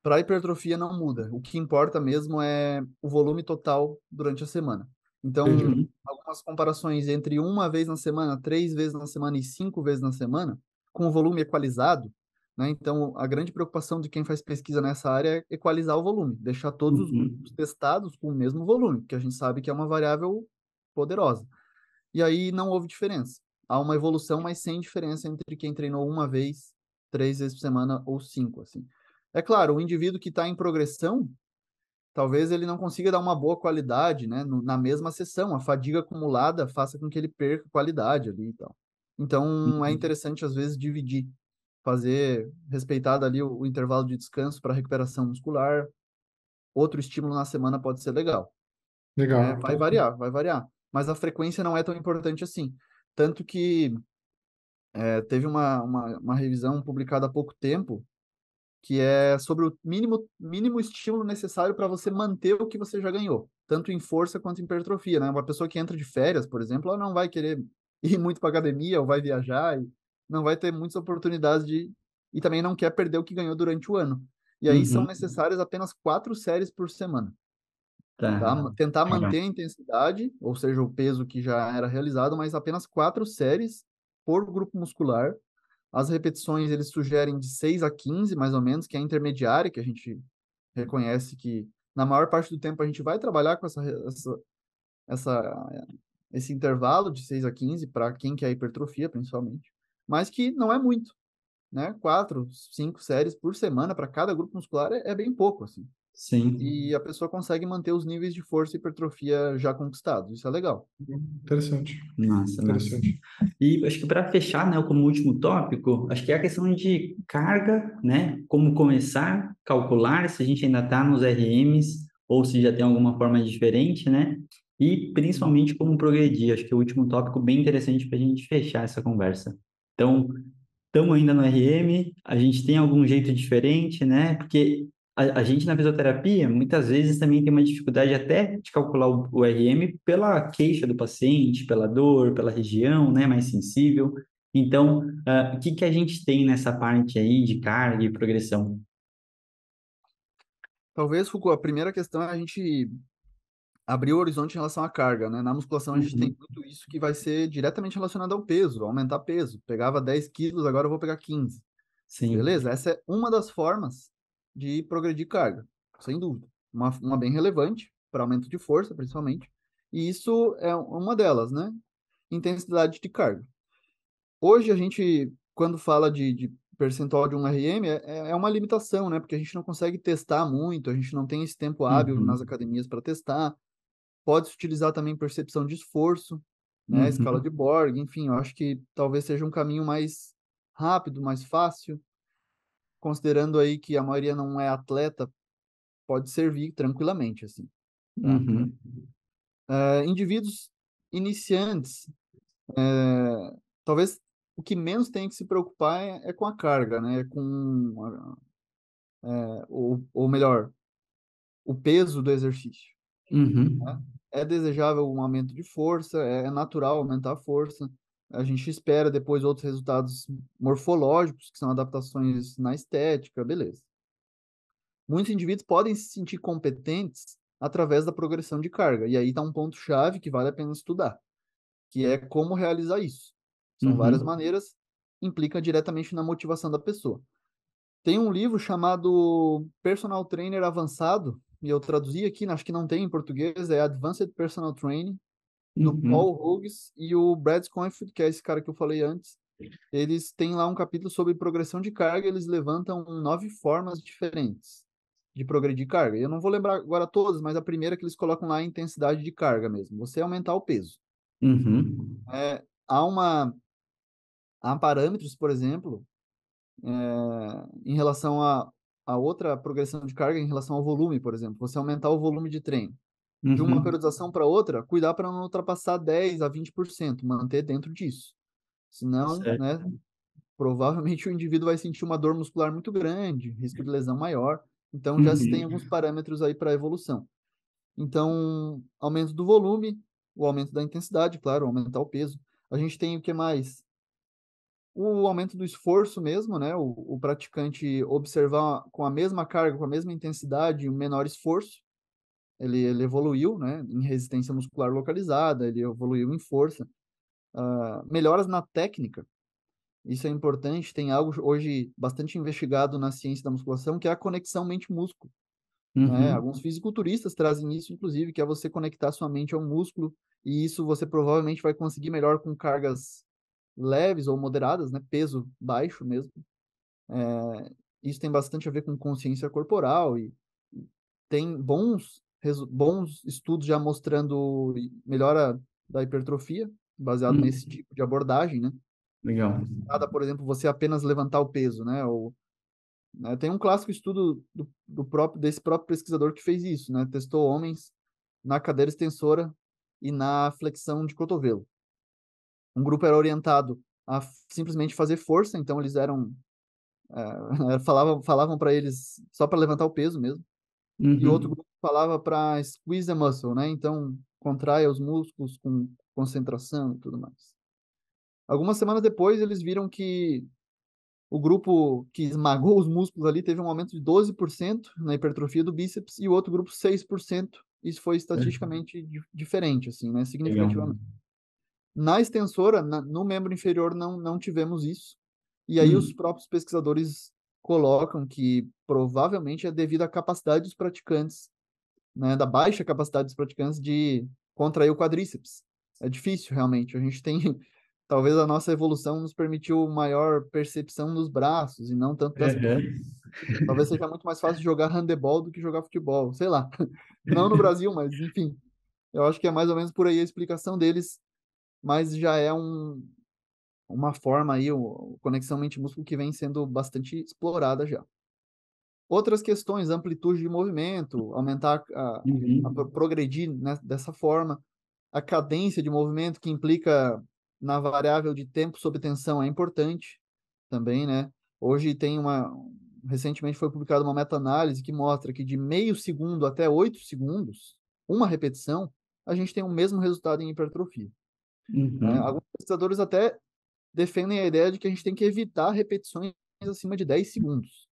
Para hipertrofia não muda. O que importa mesmo é o volume total durante a semana. Então, uhum. Algumas comparações entre uma vez na semana, três vezes na semana e cinco vezes na semana, com o volume equalizado, né? Então, a grande preocupação de quem faz pesquisa nessa área é equalizar o volume, deixar todos uhum. os grupos testados com o mesmo volume, que a gente sabe que é uma variável poderosa e aí não houve diferença. Há uma evolução, mas sem diferença entre quem treinou uma vez, três vezes por semana ou cinco, assim. É claro, o indivíduo que está em progressão talvez ele não consiga dar uma boa qualidade, né, na mesma sessão. A fadiga acumulada faça com que ele perca qualidade ali e tal. Então, é uhum. interessante, às vezes, dividir, fazer, respeitado ali o, o intervalo de descanso para recuperação muscular. Outro estímulo na semana pode ser legal. Legal. É, vai variar, vai variar. Mas a frequência não é tão importante assim. Tanto que é, teve uma, uma, uma revisão publicada há pouco tempo que é sobre o mínimo, mínimo estímulo necessário para você manter o que você já ganhou, tanto em força quanto em hipertrofia, né? Uma pessoa que entra de férias, por exemplo, ela não vai querer ir muito para academia ou vai viajar e não vai ter muitas oportunidades de e também não quer perder o que ganhou durante o ano. E aí uhum. são necessárias apenas quatro séries por semana. Tá. Tá? Tentar manter a intensidade, ou seja, o peso que já era realizado, mas apenas quatro séries por grupo muscular as repetições eles sugerem de 6 a 15, mais ou menos, que é a intermediária, que a gente reconhece que na maior parte do tempo a gente vai trabalhar com essa, essa, essa esse intervalo de 6 a 15 para quem quer hipertrofia, principalmente, mas que não é muito, né? Quatro, cinco séries por semana para cada grupo muscular é, é bem pouco, assim. Sim. E a pessoa consegue manter os níveis de força e hipertrofia já conquistados. Isso é legal. Interessante. Nossa, interessante. Nossa. E acho que para fechar, né, como último tópico, acho que é a questão de carga, né? Como começar, calcular se a gente ainda está nos RMs ou se já tem alguma forma diferente, né? E principalmente como progredir. Acho que é o último tópico bem interessante para a gente fechar essa conversa. Então, estamos ainda no RM, a gente tem algum jeito diferente, né? Porque a, a, gente na fisioterapia muitas vezes também tem uma dificuldade até de calcular o, o, RM pela queixa do paciente, pela dor, pela região, né, mais sensível. Então, uh, o que, que a gente tem nessa parte aí de carga e progressão? Talvez, Foucault, a primeira questão é a gente abrir o horizonte em relação à carga, né? Na musculação a gente uhum. tem muito isso que vai ser diretamente relacionado ao peso, aumentar peso. Pegava 10 quilos, agora eu vou pegar 15. Sim. Beleza? Essa é uma das formas de progredir carga, sem dúvida. Uma, uma bem relevante, para aumento de força, principalmente. E isso é uma delas, né? Intensidade de carga. Hoje a gente, quando fala de, de percentual de um RM, é, é uma limitação, né? Porque a gente não consegue testar muito, a gente não tem esse tempo hábil uhum. nas academias para testar. Pode-se utilizar também percepção de esforço, né? Uhum. Escala de Borg, enfim, eu acho que talvez seja um caminho mais rápido, mais fácil, considerando aí que a maioria não é atleta, pode servir tranquilamente, assim. Tá? Uhum. Uh, indivíduos iniciantes, uh, talvez o que menos tem que se preocupar é, é com a carga, né? É com, uh, ou, ou melhor, o peso do exercício. Uhum. Né? É desejável um aumento de força, é natural aumentar a força, a gente espera depois outros resultados morfológicos, que são adaptações na estética, beleza. Muitos indivíduos podem se sentir competentes através da progressão de carga. E aí está um ponto-chave que vale a pena estudar, que é como realizar isso. São uhum. várias maneiras, implica diretamente na motivação da pessoa. Tem um livro chamado Personal Trainer Avançado, e eu traduzi aqui, acho que não tem em português, é Advanced Personal Training, do uhum. Paul Hughes e o Brad Schoenfield, que é esse cara que eu falei antes. Eles têm lá um capítulo sobre progressão de carga, eles levantam nove formas diferentes de progredir carga. Eu não vou lembrar agora todas, mas a primeira que eles colocam lá é a intensidade de carga mesmo, você aumentar o peso. Uhum. É, há uma há parâmetros, por exemplo, é, em relação a, a outra progressão de carga em relação ao volume, por exemplo, você aumentar o volume de treino de uma uhum. periodização para outra, cuidar para não ultrapassar 10 a 20%, manter dentro disso. Senão, certo. né, provavelmente o indivíduo vai sentir uma dor muscular muito grande, risco de lesão maior. Então, já uhum. se tem alguns parâmetros aí para evolução. Então, aumento do volume, o aumento da intensidade, claro, aumentar o peso. A gente tem o que mais? O aumento do esforço mesmo, né? O, o praticante observar com a mesma carga, com a mesma intensidade, um menor esforço ele, ele evoluiu, né, em resistência muscular localizada, ele evoluiu em força. Uh, melhoras na técnica, isso é importante, tem algo hoje bastante investigado na ciência da musculação, que é a conexão mente-músculo. Né? Uhum. Né? Alguns fisiculturistas trazem isso, inclusive, que é você conectar sua mente ao músculo, e isso você provavelmente vai conseguir melhor com cargas leves ou moderadas, né? peso baixo mesmo. É, isso tem bastante a ver com consciência corporal e tem bons, bons estudos já mostrando melhora da hipertrofia, baseado hum. nesse tipo de abordagem, né? Legal. Nada, por exemplo, você apenas levantar o peso, né? Ou, né? Tem um clássico estudo do, do próprio desse próprio pesquisador que fez isso, né? Testou homens na cadeira extensora e na flexão de cotovelo. Um grupo era orientado a simplesmente fazer força, então eles eram é, falavam falavam para eles só para levantar o peso mesmo. Uhum. E outro grupo falava para squeeze the muscle, né? Então contrai os músculos com concentração e tudo mais. Algumas semanas depois, eles viram que o grupo que esmagou os músculos ali teve um aumento de 12% na hipertrofia do bíceps e o outro grupo 6%. Isso foi estatisticamente é. diferente, assim, né? Significativamente. Na extensora, na, no membro inferior, não, não tivemos isso. E aí hum. os próprios pesquisadores colocam que provavelmente é devido à capacidade dos praticantes, né, da baixa capacidade dos praticantes de contrair o quadríceps. É difícil, realmente. A gente tem talvez a nossa evolução nos permitiu maior percepção nos braços e não tanto das uhum. Talvez seja muito mais fácil jogar handebol do que jogar futebol, sei lá. Não no Brasil, mas enfim. Eu acho que é mais ou menos por aí a explicação deles, mas já é um, uma forma aí, o, conexão mente-músculo que vem sendo bastante explorada já. Outras questões, amplitude de movimento, aumentar, a, uhum. a progredir né, dessa forma, a cadência de movimento que implica na variável de tempo sob tensão é importante também, né? Hoje tem uma. Recentemente foi publicada uma meta-análise que mostra que de meio segundo até oito segundos, uma repetição, a gente tem o mesmo resultado em hipertrofia. Né? Uhum. É, alguns pesquisadores até defendem a ideia de que a gente tem que evitar repetições acima de 10 segundos.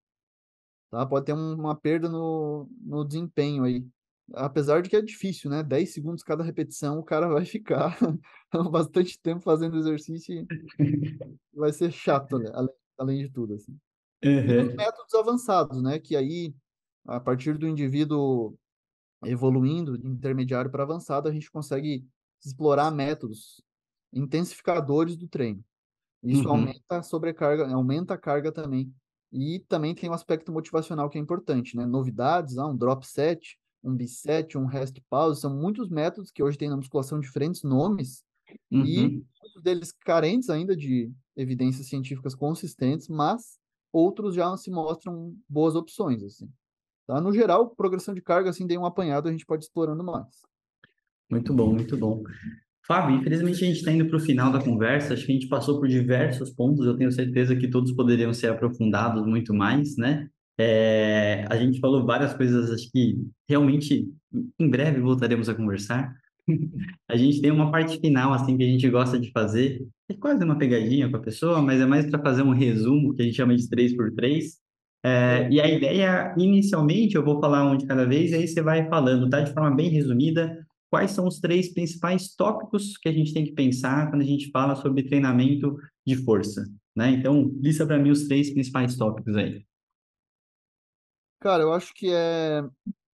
Tá? Pode ter uma perda no, no desempenho aí apesar de que é difícil, né? 10 segundos cada repetição, o cara vai ficar bastante tempo fazendo exercício e vai ser chato, né? além, além de tudo. Assim. Uhum. Métodos avançados, né? Que aí, a partir do indivíduo evoluindo de intermediário para avançado, a gente consegue explorar métodos intensificadores do treino. Isso uhum. aumenta a sobrecarga, aumenta a carga também. E também tem um aspecto motivacional que é importante, né? Novidades, ah, um drop set, um biset, um rest pause, são muitos métodos que hoje tem na musculação diferentes nomes uhum. e muitos deles carentes ainda de evidências científicas consistentes, mas outros já se mostram boas opções, assim. Tá? No geral, progressão de carga, assim, tem um apanhado, a gente pode ir explorando mais. Muito bom, muito bom. Fábio, infelizmente a gente está indo para o final da conversa, acho que a gente passou por diversos pontos, eu tenho certeza que todos poderiam ser aprofundados muito mais, né? É, a gente falou várias coisas, acho que realmente em breve voltaremos a conversar. a gente tem uma parte final assim que a gente gosta de fazer, é quase uma pegadinha com a pessoa, mas é mais para fazer um resumo que a gente chama de 3 por 3 é, e a ideia, inicialmente, eu vou falar um de cada vez, e aí você vai falando, tá? De forma bem resumida, quais são os três principais tópicos que a gente tem que pensar quando a gente fala sobre treinamento de força, né? Então, lista para mim os três principais tópicos aí. Cara, eu acho que é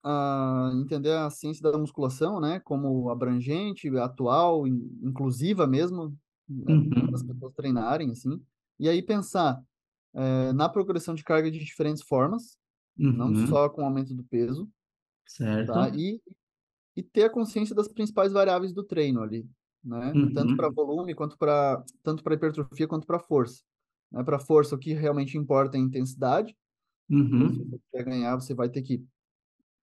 uh, entender a ciência da musculação, né, como abrangente, atual, inclusiva mesmo, né, uhum. para as pessoas treinarem, assim, e aí pensar é, na progressão de carga de diferentes formas, uhum. não só com o aumento do peso, certo? Tá? E, e ter a consciência das principais variáveis do treino ali, né? Uhum. Tanto para volume quanto para tanto para hipertrofia quanto para força. Né? Para força, o que realmente importa é a intensidade, Uhum. Se você quer ganhar, você vai ter que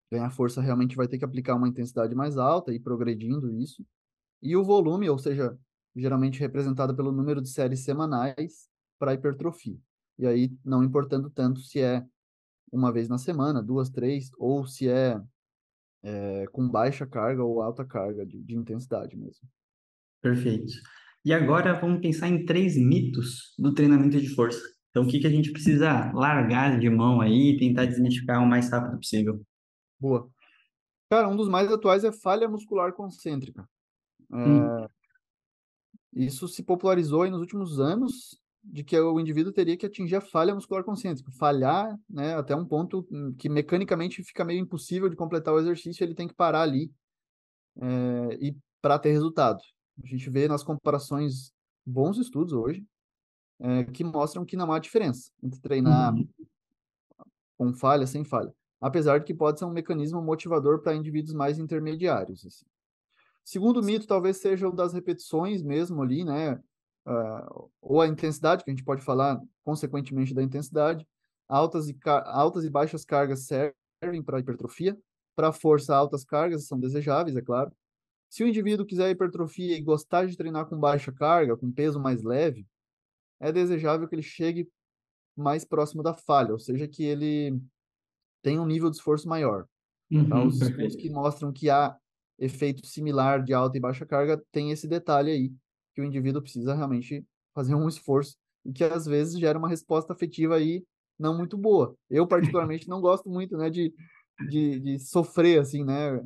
ganhar força, realmente vai ter que aplicar uma intensidade mais alta e progredindo isso. E o volume, ou seja, geralmente representado pelo número de séries semanais para hipertrofia. E aí, não importando tanto se é uma vez na semana, duas, três, ou se é, é com baixa carga ou alta carga de, de intensidade mesmo. Perfeito. E agora vamos pensar em três mitos do treinamento de força. Então, o que, que a gente precisa largar de mão aí e tentar desmistificar o mais rápido possível? Boa. Cara, um dos mais atuais é falha muscular concêntrica. É... Hum. Isso se popularizou aí nos últimos anos, de que o indivíduo teria que atingir a falha muscular concêntrica. Falhar, né, até um ponto que mecanicamente fica meio impossível de completar o exercício, ele tem que parar ali é... e para ter resultado. A gente vê nas comparações bons estudos hoje, é, que mostram que não há diferença entre treinar uhum. com falha, sem falha. apesar de que pode ser um mecanismo motivador para indivíduos mais intermediários. Assim. Segundo mito, talvez seja o das repetições mesmo ali, né? Uh, ou a intensidade, que a gente pode falar consequentemente da intensidade. Altas e, altas e baixas cargas servem para hipertrofia. Para força, altas cargas são desejáveis, é claro. Se o indivíduo quiser hipertrofia e gostar de treinar com baixa carga, com peso mais leve, é desejável que ele chegue mais próximo da falha, ou seja, que ele tenha um nível de esforço maior. Uhum, tá? Os estudos que mostram que há efeito similar de alta e baixa carga tem esse detalhe aí, que o indivíduo precisa realmente fazer um esforço e que às vezes gera uma resposta afetiva aí não muito boa. Eu particularmente não gosto muito, né, de, de, de sofrer assim, né,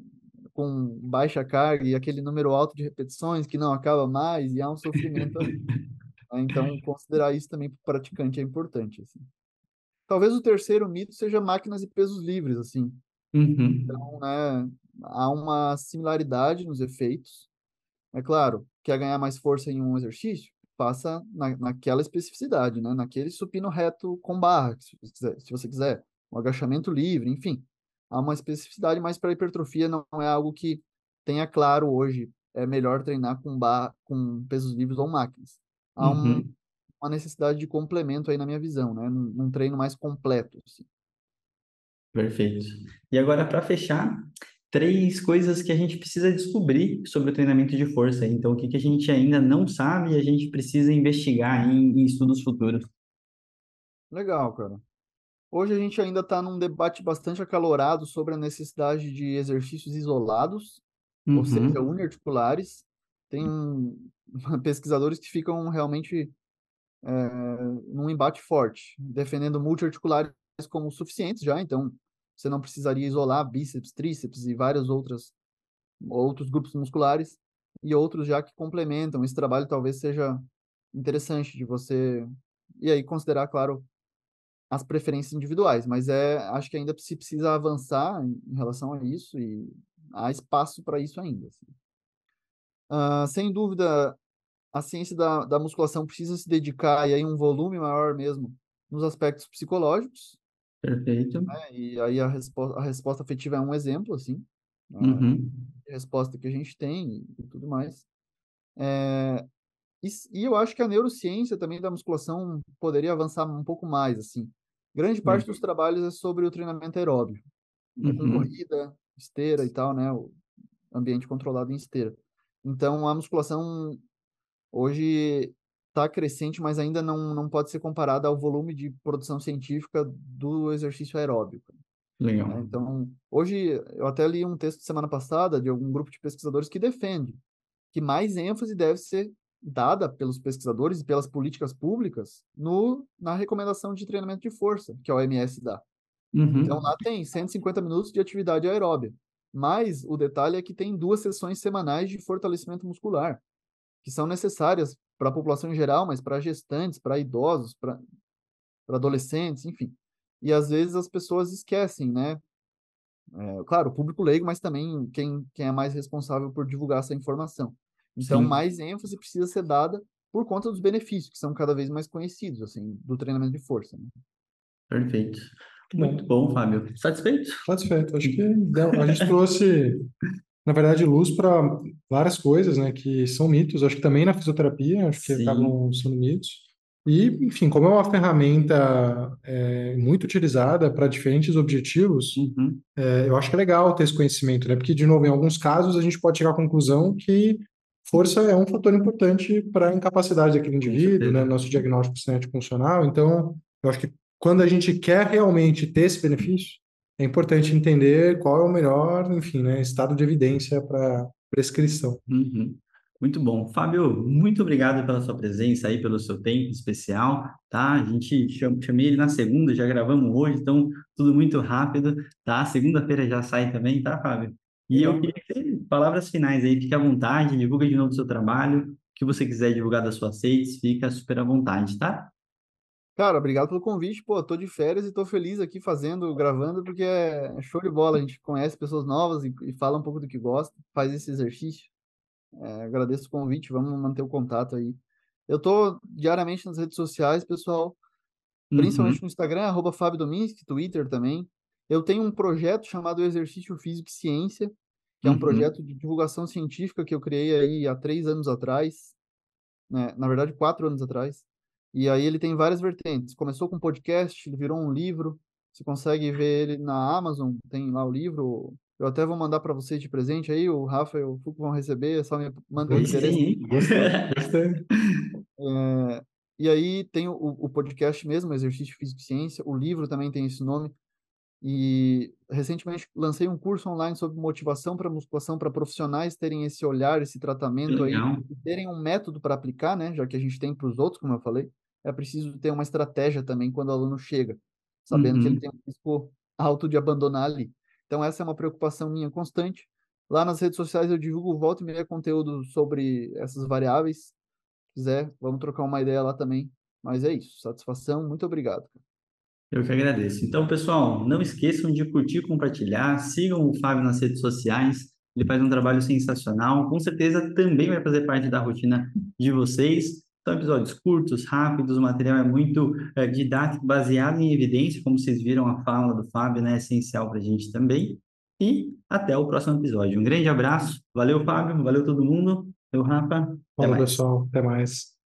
com baixa carga e aquele número alto de repetições que não acaba mais e há um sofrimento ali. Né? Então, considerar isso também para o praticante é importante. Assim. Talvez o terceiro mito seja máquinas e pesos livres, assim. Uhum. Então, né, há uma similaridade nos efeitos. É claro, quer ganhar mais força em um exercício? Passa na, naquela especificidade, né? Naquele supino reto com barra, se você quiser, se você quiser. Um agachamento livre, enfim. Há uma especificidade, mas para hipertrofia não é algo que tenha claro hoje. É melhor treinar com, barra, com pesos livres ou máquinas. Há um, uhum. uma necessidade de complemento aí na minha visão, né? Num, num treino mais completo. Assim. Perfeito. E agora, para fechar, três coisas que a gente precisa descobrir sobre o treinamento de força. Então, o que, que a gente ainda não sabe e a gente precisa investigar em, em estudos futuros. Legal, cara. Hoje a gente ainda está num debate bastante acalorado sobre a necessidade de exercícios isolados, uhum. ou seja, uniarticulares. Tem pesquisadores que ficam realmente é, num embate forte, defendendo multiarticulares como suficientes já, então você não precisaria isolar bíceps, tríceps e vários outros outros grupos musculares e outros já que complementam. Esse trabalho talvez seja interessante de você e aí considerar, claro, as preferências individuais, mas é acho que ainda se precisa avançar em, relação a isso e há espaço para isso ainda. Assim. Uh, sem dúvida, a ciência da, da musculação precisa se dedicar e aí um volume maior mesmo nos aspectos psicológicos, Perfeito. Né? E aí a resposta, a resposta afetiva é um exemplo, assim, né? uhum. a resposta que a gente tem e tudo mais. É, e, e, eu acho que a neurociência também da musculação poderia avançar um pouco mais, assim. Grande parte uhum. dos trabalhos é sobre o treinamento aeróbio, né? uhum. corrida, esteira e tal, né? O ambiente controlado em esteira. Então, a musculação hoje está crescente, mas ainda não, não pode ser comparada ao volume de produção científica do exercício aeróbico. Legal. Né? Então, hoje, eu até li um texto semana passada de algum grupo de pesquisadores que defende que mais ênfase deve ser dada pelos pesquisadores e pelas políticas públicas no, na recomendação de treinamento de força, que a OMS dá. Uhum. Então, lá tem 150 minutos de atividade aeróbia. Mas o detalhe é que tem duas sessões semanais de fortalecimento muscular, que são necessárias para a população em geral, mas para gestantes, para idosos, para adolescentes, enfim. E às vezes as pessoas esquecem, né? É, claro, o público leigo, mas também quem, quem é mais responsável por divulgar essa informação. Então, Sim. mais ênfase precisa ser dada por conta dos benefícios, que são cada vez mais conhecidos, assim, do treinamento de força. Né? Perfeito. Muito bom, Fábio. Satisfeito? Satisfeito. Acho que a gente trouxe na verdade, luz para várias coisas, né, que são mitos. Acho que também na fisioterapia, acho que Sim. acabam sendo mitos. E, enfim, como é uma ferramenta é, muito utilizada para diferentes objetivos, uhum. é, eu acho que é legal ter esse conhecimento, né? Porque, de novo, em alguns casos a gente pode chegar à conclusão que força é um fator importante para a incapacidade daquele indivíduo, né? Nosso diagnóstico cinético funcional. Então, eu acho que quando a gente quer realmente ter esse benefício, é importante entender qual é o melhor, enfim, né, estado de evidência para prescrição. Uhum. Muito bom. Fábio, muito obrigado pela sua presença aí, pelo seu tempo especial, tá? A gente cham, chamei ele na segunda, já gravamos hoje, então tudo muito rápido, tá? Segunda-feira já sai também, tá, Fábio? E eu queria ter palavras finais aí, fique à vontade, divulga de novo o seu trabalho, o que você quiser divulgar das suas redes, fica super à vontade, tá? Cara, obrigado pelo convite. Pô, tô de férias e tô feliz aqui fazendo, gravando, porque é show de bola. A gente conhece pessoas novas e, e fala um pouco do que gosta, faz esse exercício. É, agradeço o convite, vamos manter o contato aí. Eu tô diariamente nas redes sociais, pessoal, principalmente uhum. no Instagram, arroba Fábio Dominski, Twitter também. Eu tenho um projeto chamado Exercício Físico e Ciência, que é um Uhum. projeto de divulgação científica que eu criei aí há três anos atrás, né? Na verdade, quatro anos atrás. E aí ele tem várias vertentes. Começou com podcast, ele virou um livro. Você consegue ver ele na Amazon, tem lá o livro. Eu até vou mandar para vocês de presente aí, o Rafa e o Fuco vão receber, é só me mandar o Aí gostei. É, e aí tem o, o podcast mesmo, Exercício Físico e Ciência, o livro também tem esse nome. E recentemente lancei um curso online sobre motivação para musculação para profissionais terem esse olhar, esse tratamento aí, legal. e terem um método para aplicar, né? Já que a gente tem para os outros, como eu falei, é preciso ter uma estratégia também quando o aluno chega, sabendo que ele Uhum. tem um risco alto de abandonar ali. Então essa é uma preocupação minha constante. Lá nas redes sociais eu divulgo volta e meia conteúdo sobre essas variáveis. Se quiser, vamos trocar uma ideia lá também. Mas é isso. Satisfação, muito obrigado. Eu que agradeço. Então, pessoal, não esqueçam de curtir, compartilhar, sigam o Fábio nas redes sociais. Ele faz um trabalho sensacional. Com certeza também vai fazer parte da rotina de vocês. São episódios curtos, rápidos, o material é muito eh, didático, baseado em evidência, como vocês viram a fala do Fábio, né? É essencial para a gente também. E até o próximo episódio. Um grande abraço. Valeu, Fábio. Valeu todo mundo. Eu, Rafa. Até mais. pessoal. Até mais.